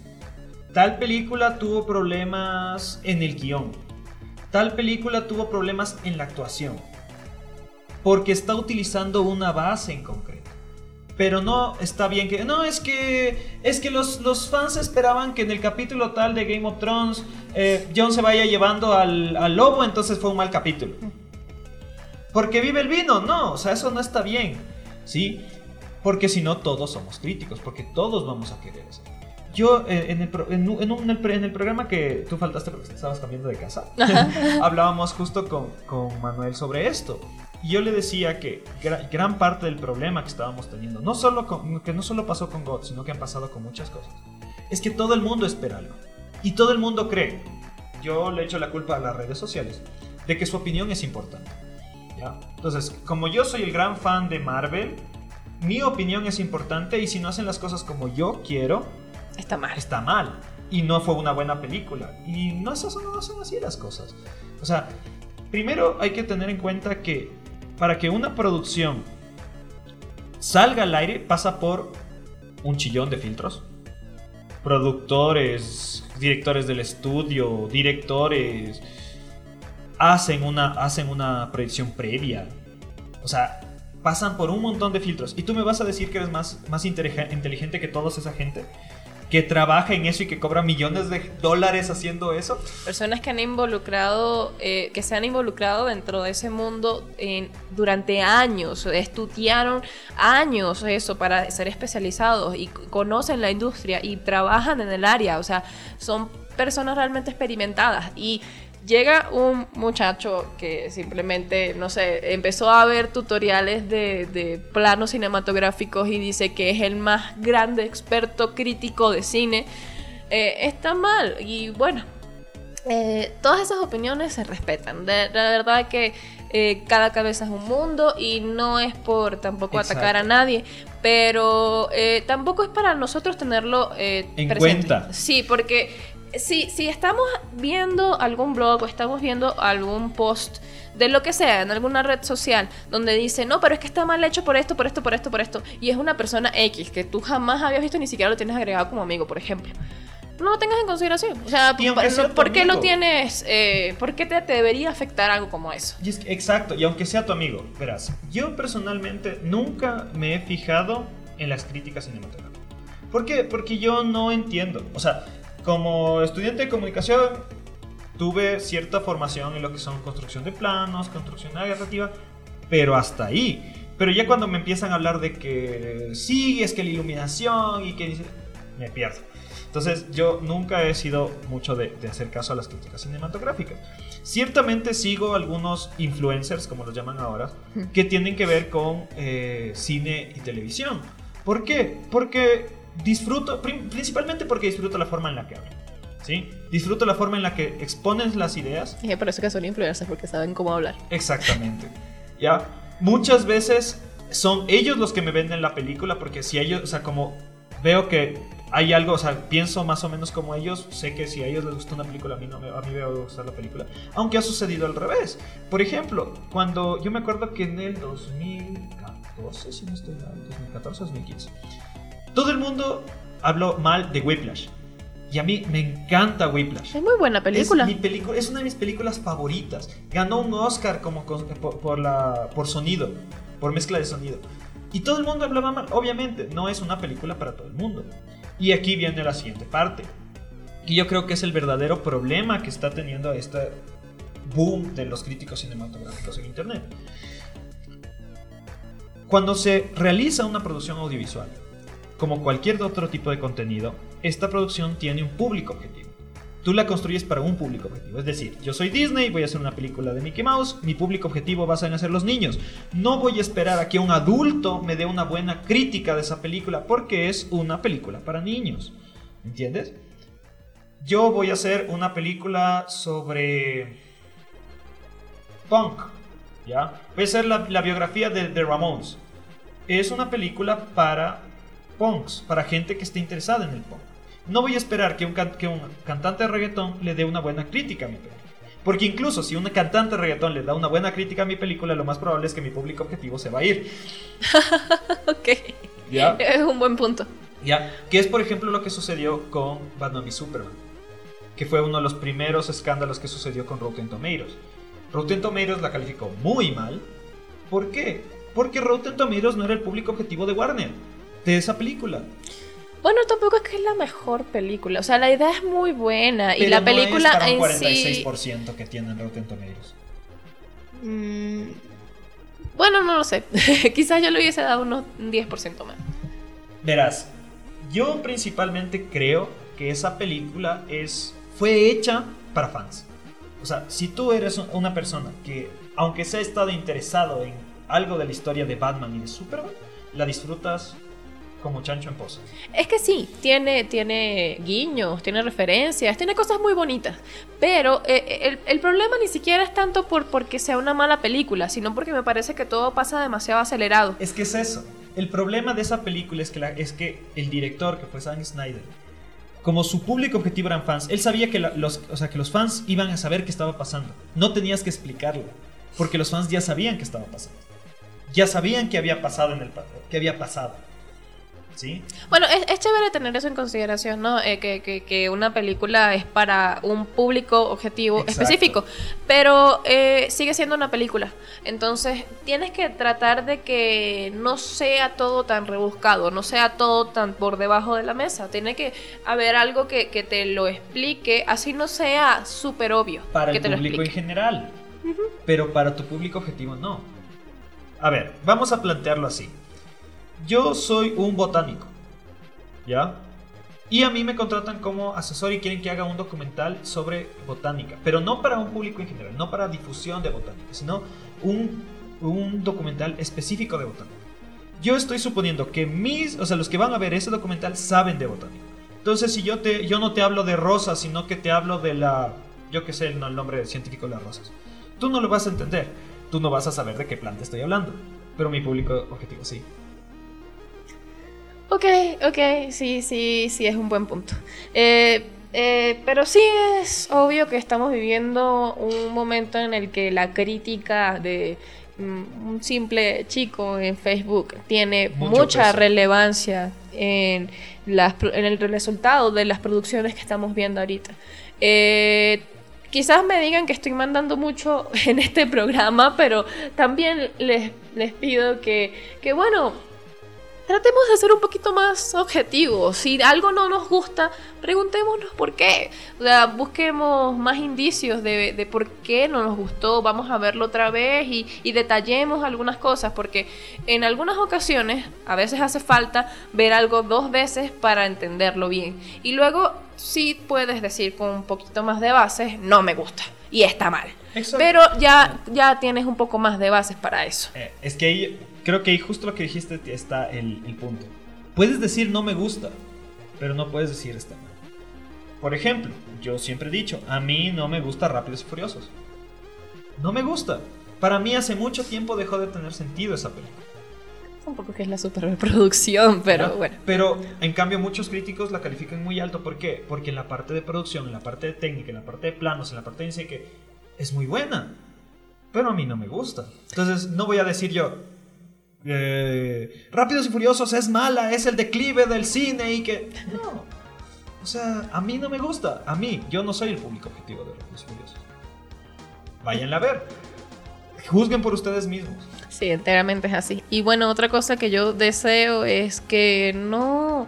Tal película tuvo problemas en el guion. Tal película tuvo problemas en la actuación. Porque está utilizando una base en concreto. Pero no está bien que. No, es que. Es que los, los fans esperaban que en el capítulo tal de Game of Thrones. eh, Jon se vaya llevando al, al lobo, entonces fue un mal capítulo. Porque vive el vino. No, o sea, eso no está bien. ¿Sí? Porque si no, todos somos críticos. Porque todos vamos a querer eso. Yo, eh, en, el en en un- en el, programa que tú faltaste porque estabas cambiando de casa, hablábamos justo con, con Manuel sobre esto. Y yo le decía que gra- gran parte del problema que estábamos teniendo, no solo con- que no solo pasó con God, sino que han pasado con muchas cosas, es que todo el mundo espera algo. Y todo el mundo cree, yo le echo la culpa a las redes sociales, de que su opinión es importante. ¿ya? Entonces, como yo soy el gran fan de Marvel, mi opinión es importante y si no hacen las cosas como yo quiero, Está mal. está mal y no fue una buena película. Y no, esas son, no son así las cosas. O sea, primero hay que tener en cuenta que para que una producción salga al aire pasa por un chillón de filtros. Productores, directores del estudio, directores, hacen una, hacen una proyección previa. O sea, pasan por un montón de filtros. Y tú me vas a decir que eres más, más inteligen- inteligente que toda esa gente que trabaja en eso y que cobra millones de dólares haciendo eso. Personas que han involucrado, eh, que se han involucrado dentro de ese mundo durante años, estudiaron años eso para ser especializados y conocen la industria y trabajan en el área, o sea, son personas realmente experimentadas y llega un muchacho que simplemente, no sé, empezó a ver tutoriales de, de planos cinematográficos y dice que es el más grande experto crítico de cine, eh, está mal. Y bueno, eh, todas esas opiniones se respetan. De, la verdad que eh, cada cabeza es un mundo y no es por tampoco atacar a nadie, pero eh, tampoco es para nosotros tenerlo eh, En presente. cuenta. Sí, porque si, si estamos viendo algún blog o estamos viendo algún post de lo que sea, en alguna red social, donde dice, no, pero es que está mal hecho por esto, por esto, por esto, por esto, y es una persona X que tú jamás habías visto, ni siquiera lo tienes agregado como amigo, por ejemplo. No lo tengas en consideración. O sea, no- ¿por qué lo amigo. tienes? eh, ¿Por qué te, te debería afectar algo como eso? Y es que- exacto, y aunque sea tu amigo, verás, yo personalmente nunca me he fijado en las críticas cinematográficas. ¿Por qué? Porque yo no entiendo. O sea, como estudiante de comunicación, tuve cierta formación en lo que son construcción de planos, construcción narrativa, pero hasta ahí. Pero ya cuando me empiezan a hablar de que sí, es que la iluminación y que me pierdo. Entonces yo nunca he sido mucho de, de hacer caso a las críticas cinematográficas. Ciertamente sigo algunos influencers, como los llaman ahora, que tienen que ver con eh, cine y televisión. ¿Por qué? Porque disfruto, principalmente porque disfruto la forma en la que hablan. ¿sí? Disfruto la forma en la que exponen las ideas Y por eso que son influencers, porque saben cómo hablar. Exactamente. ¿Ya? Muchas veces son ellos los que me venden la película porque si ellos, o sea, como veo que hay algo, o sea, pienso más o menos como ellos, sé que si a ellos les gusta una película, a mí, no me, a mí me va a gustar la película, aunque ha sucedido al revés. Por ejemplo, cuando yo me acuerdo que en el 2014, si no estoy mal, 2014 2015, todo el mundo habló mal de Whiplash. Y a mí me encanta Whiplash. Es muy buena película. Es, mi es una de mis películas favoritas. Ganó un Oscar como con- por, por la, por sonido, por mezcla de sonido. Y todo el mundo hablaba mal. Obviamente, no es una película para todo el mundo. Y aquí viene la siguiente parte. Y yo creo que es el verdadero problema que está teniendo este boom de los críticos cinematográficos en Internet. Cuando se realiza una producción audiovisual, como cualquier otro tipo de contenido, esta producción tiene un público objetivo. Tú la construyes para un público objetivo. Es decir, yo soy Disney, voy a hacer una película de Mickey Mouse, mi público objetivo va a ser los niños. No voy a esperar a que un adulto me dé una buena crítica de esa película porque es una película para niños. ¿Entiendes? Yo voy a hacer una película sobre punk. ¿Ya? Voy a hacer la, biografía de, de Ramones. Es una película para punks, para gente que esté interesada en el punk. No voy a esperar que un, can- que un cantante de reggaetón le dé una buena crítica a mi película. Porque incluso si un cantante de reggaetón le da una buena crítica a mi película, lo más probable es que mi público objetivo se va a ir. Ok. ¿Ya? Es un buen punto. ¿Ya? Que es, por ejemplo, lo que sucedió con Batman y Superman. Que fue uno de los primeros escándalos que sucedió con Rotten Tomatoes. Rotten Tomatoes la calificó muy mal. ¿Por qué? Porque Rotten Tomatoes no era el público objetivo de Warner. De esa película. Bueno, tampoco es que es la mejor película. O sea, la idea es muy buena. y la no película es para un en sí. 46% que tienen Rotten Tomatoes. Mm, bueno, no lo sé. Quizás yo le hubiese dado unos 10% más. Verás, yo principalmente creo que esa película es fue hecha para fans. O sea, si tú eres un- una persona que, aunque se ha estado interesado en algo de la historia de Batman y de Superman, la disfrutas como chancho en. Es que sí, tiene, tiene guiños, tiene referencias, tiene cosas muy bonitas. Pero eh, el, el problema ni siquiera es tanto por porque sea una mala película, sino porque me parece que todo pasa demasiado acelerado. Es que es eso. El problema de esa película es que, la- es que el director, que fue Zack Snyder, como su público objetivo eran fans, él sabía que, la- los, o sea, que los fans iban a saber qué estaba pasando. No tenías que explicarlo, porque los fans ya sabían qué estaba pasando. Ya sabían qué había pasado en el qué había pasado. ¿Sí? Bueno, es, es chévere tener eso en consideración, ¿no? Eh, que, que- que una película es para un público objetivo Exacto. específico, pero eh, sigue siendo una película. Entonces, tienes que tratar de que no sea todo tan rebuscado, no sea todo tan por debajo de la mesa. Tiene que haber algo que, que te lo explique, así no sea súper obvio. Para que el te lo público en explique. general. Pero para tu público objetivo no. A ver, vamos a plantearlo así. Yo soy un botánico. ¿Ya? Y a mí me contratan como asesor y quieren que haga un documental sobre botánica. Pero no para un público en general, no para difusión de botánica, sino un, un documental específico de botánica. Yo estoy suponiendo que mis, o sea, los que van a ver ese documental saben de botánica. Entonces, si yo, te, yo no te hablo de rosas, sino que te hablo de la, yo que sé el, el nombre científico de las rosas, tú no lo vas a entender. Tú no vas a saber de qué planta estoy hablando. Pero mi público objetivo sí. Ok, ok, sí, sí, sí, es un buen punto. Eh, eh, pero sí es obvio que estamos viviendo un momento en el que la crítica de mm, un simple chico en Facebook tiene Mucho mucha peso. relevancia en, las, en el resultado de las producciones que estamos viendo ahorita. Eh, Quizás me digan que estoy mandando mucho en este programa, pero también les, les pido que, que, bueno, tratemos de ser un poquito más objetivos. Si algo no nos gusta, preguntémonos por qué. O sea, busquemos más indicios de, de por qué no nos gustó. Vamos a verlo otra vez y, y detallemos algunas cosas, porque en algunas ocasiones a veces hace falta ver algo dos veces para entenderlo bien. Y luego sí puedes decir con un poquito más de bases, no me gusta y está mal. Pero ya, ya tienes un poco más de bases para eso. Eh, es que ahí, creo que justo lo que dijiste está el, el punto. Puedes decir no me gusta, pero no puedes decir está mal. Por ejemplo, yo siempre he dicho, a mí no me gusta Rápidos y Furiosos. No me gusta. Para mí hace mucho tiempo dejó de tener sentido esa película. tampoco que es la superproducción, pero ¿verdad? bueno. Pero en cambio muchos críticos la califican muy alto. ¿Por qué? Porque en la parte de producción, en la parte de técnica, en la parte de planos, en la parte de dice que es muy buena. Pero a mí no me gusta. Entonces no voy a decir yo. Eh, Rápidos y Furiosos es mala, es el declive del cine y que... No. O sea, a mí no me gusta. A mí, yo no soy el público objetivo de Rápidos y Furiosos. Váyanla a ver. Juzguen por ustedes mismos. Sí, enteramente es así. Y bueno, otra cosa que yo deseo es que no,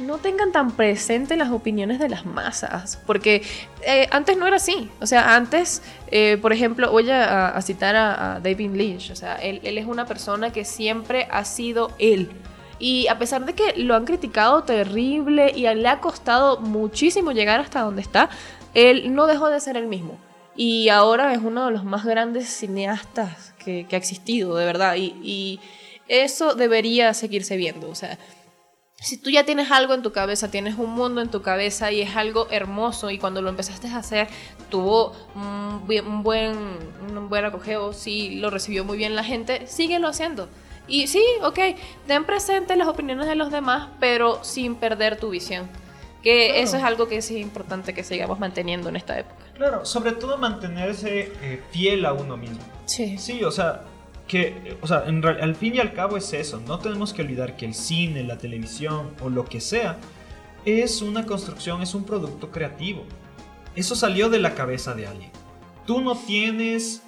no tengan tan presente las opiniones de las masas, porque eh, antes no era así. O sea, antes, eh, por ejemplo, voy a, citar a, David Lynch, o sea, él, es una persona que siempre ha sido él. Y a pesar de que lo han criticado terrible y le ha costado muchísimo llegar hasta donde está, él no dejó de ser el mismo. Y ahora es uno de los más grandes cineastas que, que ha existido, de verdad. Y, y eso debería seguirse viendo. O sea, si tú ya tienes algo en tu cabeza, tienes un mundo en tu cabeza y es algo hermoso y cuando lo empezaste a hacer tuvo un, buen- un buen, un buen acogeo, sí lo recibió muy bien la gente, síguelo haciendo. Y sí, ok, ten presente las opiniones de los demás, pero sin perder tu visión. Que Claro. eso es algo que es importante que sigamos manteniendo en esta época. Claro, sobre todo mantenerse eh, fiel a uno mismo. Sí. Sí, o sea, que, o sea, al fin y al cabo es eso. No tenemos que olvidar que el cine, la televisión o lo que sea es una construcción, es un producto creativo. Eso salió de la cabeza de alguien. Tú no tienes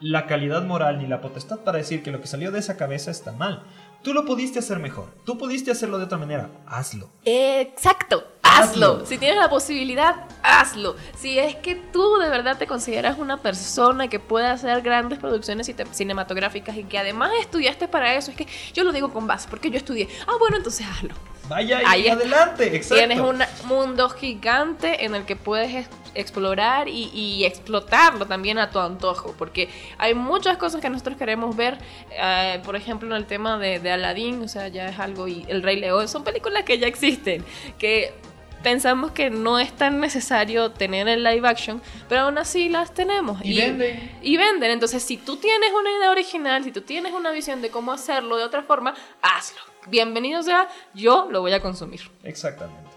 la calidad moral ni la potestad para decir que lo que salió de esa cabeza está mal. Tú lo pudiste hacer mejor. Tú pudiste hacerlo de otra manera. Hazlo. Exacto, hazlo. Hazlo. Si tienes la posibilidad, hazlo. Si es que tú de verdad te consideras una persona que puede hacer grandes producciones cinematográficas y que además estudiaste para eso, es que yo lo digo con base, porque yo estudié. Ah, bueno, entonces hazlo. Vaya y adelante. Exacto. Tienes un mundo gigante en el que puedes ex- explorar y, y explotarlo también a tu antojo, porque hay muchas cosas que nosotros queremos ver, eh, por ejemplo, en el tema de, de Aladdin, o sea, ya es algo, y El Rey León, son películas que ya existen, que pensamos que no es tan necesario tener el live action, pero aún así las tenemos. Y venden. Y venden. Entonces, si tú tienes una idea original, si tú tienes una visión de cómo hacerlo de otra forma, hazlo. Bienvenido sea, yo lo voy a consumir. Exactamente.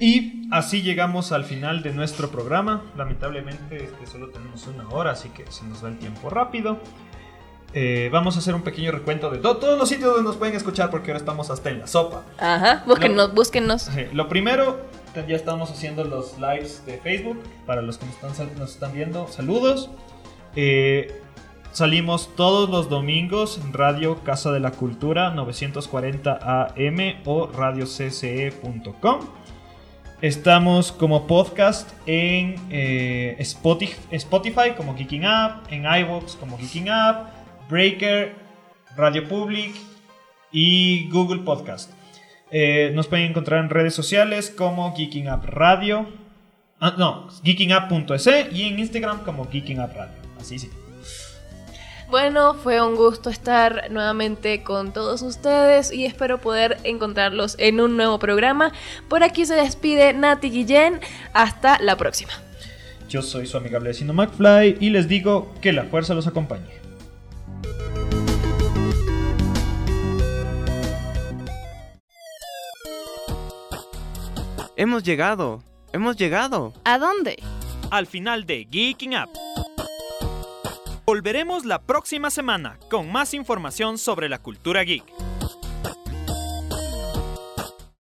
Y así llegamos al final de nuestro programa. Lamentablemente este, solo tenemos una hora, así que se nos va el tiempo rápido. Eh, vamos a hacer un pequeño recuento de to- todos los sitios donde nos pueden escuchar porque ahora estamos hasta en la sopa. Ajá, búsquennos, búsquennos. Eh, Lo primero, ya estamos haciendo los lives de Facebook. Para los que nos están, viendo, saludos. Eh, salimos todos los domingos en Radio Casa de la Cultura 940 AM o radiocce.com. Estamos como podcast en eh, Spotify, Spotify como Geeking Up, en iVoox como Geeking Up, Breaker, Radio Public y Google Podcast. Eh, nos pueden encontrar en redes sociales como Geeking Up Radio. Ah, no, geekingup.es y en Instagram como Geeking Up Radio. Así sí. Bueno, fue un gusto estar nuevamente con todos ustedes y espero poder encontrarlos en un nuevo programa. Por aquí se despide Nati Guillén. Hasta la próxima. Yo soy su amigable vecino McFly y les digo que la fuerza los acompañe. Hemos llegado. Hemos llegado. ¿A dónde? Al final de Geeking Up. Volveremos la próxima semana con más información sobre la cultura geek.